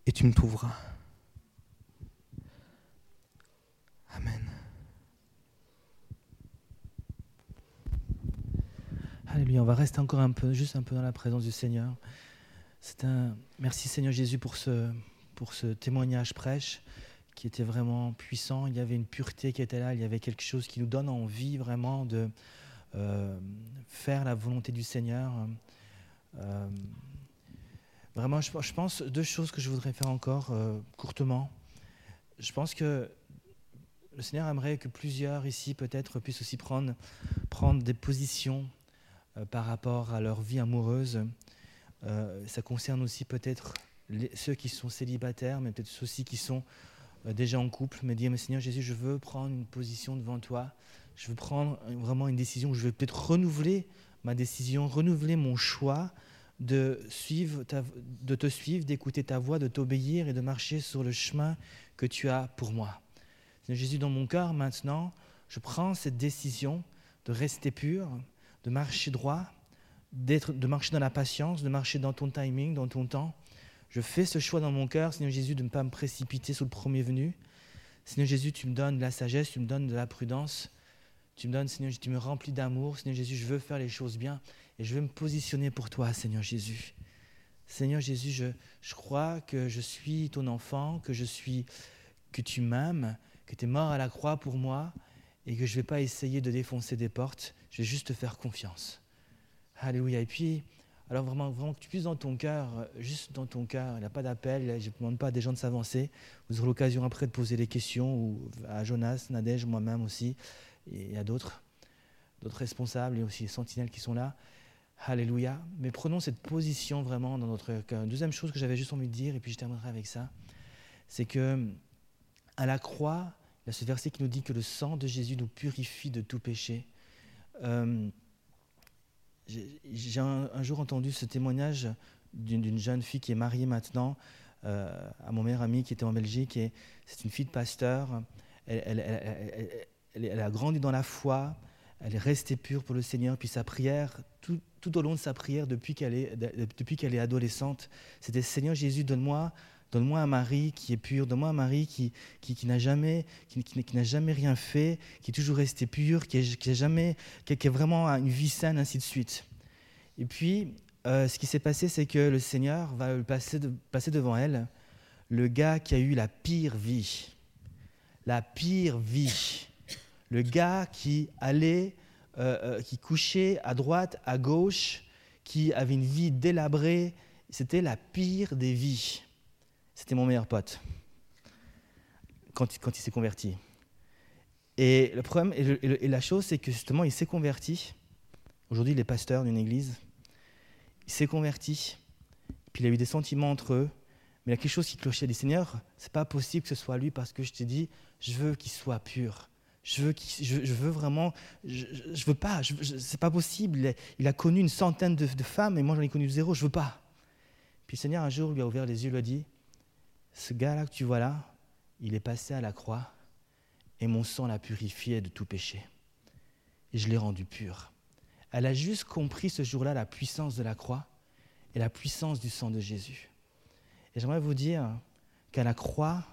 et tu me trouveras. Amen. Alléluia. On va rester encore un peu, juste un peu dans la présence du Seigneur. C'est un merci Seigneur Jésus pour ce pour ce témoignage prêche qui était vraiment puissant. Il y avait une pureté qui était là, il y avait quelque chose qui nous donne envie vraiment de euh, faire la volonté du Seigneur. Euh, vraiment, je, pense deux choses que je voudrais faire encore euh, courtement. Je pense que le Seigneur aimerait que plusieurs ici peut-être puissent aussi prendre, prendre des positions par rapport à leur vie amoureuse. Ça concerne aussi peut-être ceux qui sont célibataires, mais peut-être ceux qui sont euh, déjà en couple, me dire, mais Seigneur Jésus, je veux prendre une position devant toi, je veux prendre vraiment une décision, je veux peut-être renouveler ma décision, renouveler mon choix de, suivre de te suivre, d'écouter ta voix, de t'obéir et de marcher sur le chemin que tu as pour moi. Seigneur Jésus, dans mon cœur maintenant, je prends cette décision de rester pur, de marcher droit, de marcher dans la patience, de marcher dans ton timing, dans ton temps, je fais ce choix dans mon cœur, Seigneur Jésus, de ne pas me précipiter sur le premier venu. Seigneur Jésus, tu me donnes de la sagesse, tu me donnes de la prudence. Tu me donnes, Seigneur, tu me remplis d'amour. Seigneur Jésus, je veux faire les choses bien et je veux me positionner pour toi, Seigneur Jésus. Seigneur Jésus, je, je crois que je suis ton enfant, que je suis, que tu m'aimes, que tu es mort à la croix pour moi et que je ne vais pas essayer de défoncer des portes. Je vais juste te faire confiance. Alléluia. Et puis, alors vraiment, vraiment que tu puisses dans ton cœur, euh, juste dans ton cœur, il n'y a pas d'appel, je ne demande pas à des gens de s'avancer. Vous aurez l'occasion après de poser des questions, ou à Jonas, Nadège, moi-même aussi, et à d'autres, d'autres responsables et aussi les sentinelles qui sont là. Alléluia. Mais prenons cette position vraiment dans notre cœur. Deuxième chose que j'avais juste envie de dire, et puis je terminerai avec ça, c'est que à la croix, il y a ce verset qui nous dit que le sang de Jésus nous purifie de tout péché. Euh, j'ai un, jour entendu ce témoignage d'une jeune fille qui est mariée maintenant euh, à mon meilleur ami qui était en Belgique. Et c'est une fille de pasteur. Elle, a grandi dans la foi. Elle est restée pure pour le Seigneur. Puis sa prière, tout, tout au long de sa prière, depuis qu'elle est, depuis qu'elle est adolescente, c'était Seigneur Jésus, donne-moi Donne-moi un mari qui est pur, donne-moi un mari qui, qui, n'a jamais, qui, qui n'a jamais rien fait, qui est toujours resté pur, qui, est, jamais, qui, est vraiment une vie saine, ainsi de suite. Et puis, euh, ce qui s'est passé, c'est que le Seigneur va passer devant elle le gars qui a eu la pire vie. La pire vie. Le gars qui allait, euh, euh, qui couchait à droite, à gauche, qui avait une vie délabrée. C'était la pire des vies. C'était mon meilleur pote quand, il s'est converti. Et le problème, et, la chose, c'est que justement, il s'est converti. Aujourd'hui, il est pasteur d'une église. Il s'est converti. Puis il a eu des sentiments entre eux. Mais il y a quelque chose qui clochait. Il dit Seigneur, c'est pas possible que ce soit lui parce que je t'ai dit, je veux qu'il soit pur. Je veux, je, veux vraiment, je, je veux pas, c'est pas possible. Il a, connu une centaine de, femmes et moi j'en ai connu zéro, je veux pas. Puis le Seigneur un jour lui a ouvert les yeux, lui a dit ce gars-là que tu vois là, il est passé à la croix et mon sang l'a purifié de tout péché. Et je l'ai rendu pur. Elle a juste compris ce jour-là la puissance de la croix et la puissance du sang de Jésus. Et j'aimerais vous dire qu'à la croix,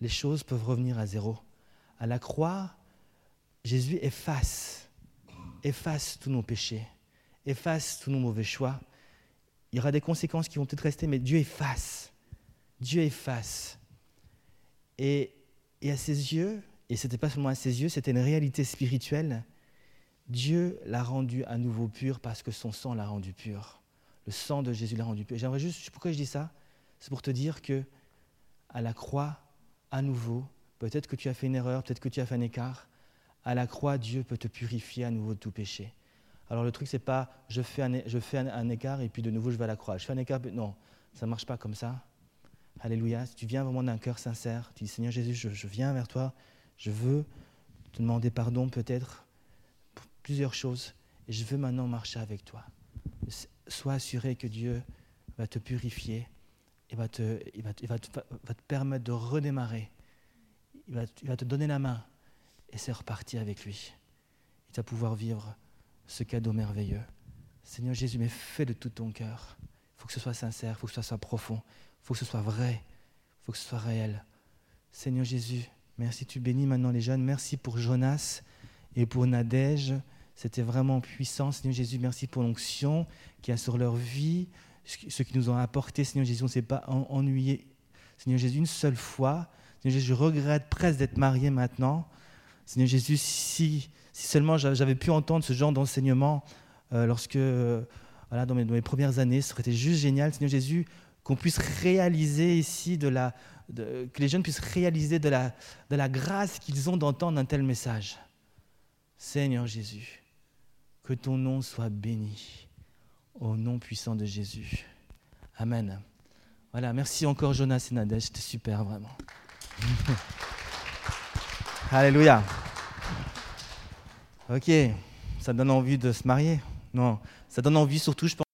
les choses peuvent revenir à zéro. À la croix, Jésus efface, efface tous nos péchés, efface tous nos mauvais choix. Il y aura des conséquences qui vont peut-être rester, mais Dieu efface. Dieu efface. Et, et à ses yeux, et ce n'était pas seulement à ses yeux, c'était une réalité spirituelle, Dieu l'a rendu à nouveau pur parce que son sang l'a rendu pur. Le sang de Jésus l'a rendu pur. J'aimerais juste, pourquoi je dis ça? C'est pour te dire que à la croix, à nouveau, peut-être que tu as fait une erreur, peut-être que tu as fait un écart, à la croix, Dieu peut te purifier à nouveau de tout péché. Alors le truc, c'est pas je fais, un, je fais un, écart et puis de nouveau je vais à la croix. Je fais un écart, non, ça ne marche pas comme ça. Alléluia. Si tu viens vraiment d'un cœur sincère, tu dis Seigneur Jésus, je, viens vers toi, je veux te demander pardon peut-être pour plusieurs choses et je veux maintenant marcher avec toi. Sois assuré que Dieu va te purifier et va te, il va, te, permettre de redémarrer. Il va, te donner la main et c'est reparti avec lui. Il va pouvoir vivre ce cadeau merveilleux. Seigneur Jésus, mais fais de tout ton cœur. Il faut que ce soit sincère, il faut que ce soit profond, faut que ce soit vrai, faut que ce soit réel. Seigneur Jésus, merci, tu bénis maintenant les jeunes. Merci pour Jonas et pour Nadège. C'était vraiment puissant. Seigneur Jésus, merci pour l'onction qui a sur leur vie, ce qu'ils nous ont apporté. Seigneur Jésus, on ne s'est pas ennuyé. Seigneur Jésus, une seule fois. Seigneur Jésus, je regrette presque d'être marié maintenant. Seigneur Jésus, si, si seulement j'avais pu entendre ce genre d'enseignement euh, lorsque, euh, voilà, dans mes, premières années, ce serait juste génial, Seigneur Jésus, qu'on puisse réaliser ici, de la, que les jeunes puissent réaliser de la, de la grâce qu'ils ont d'entendre un tel message. Seigneur Jésus, que ton nom soit béni au nom puissant de Jésus. Amen. Voilà, merci encore Jonas et Nadège, c'était super vraiment. [LAUGHS] Alléluia. Ok, ça donne envie de se marier? Non, ça donne envie surtout, je pense.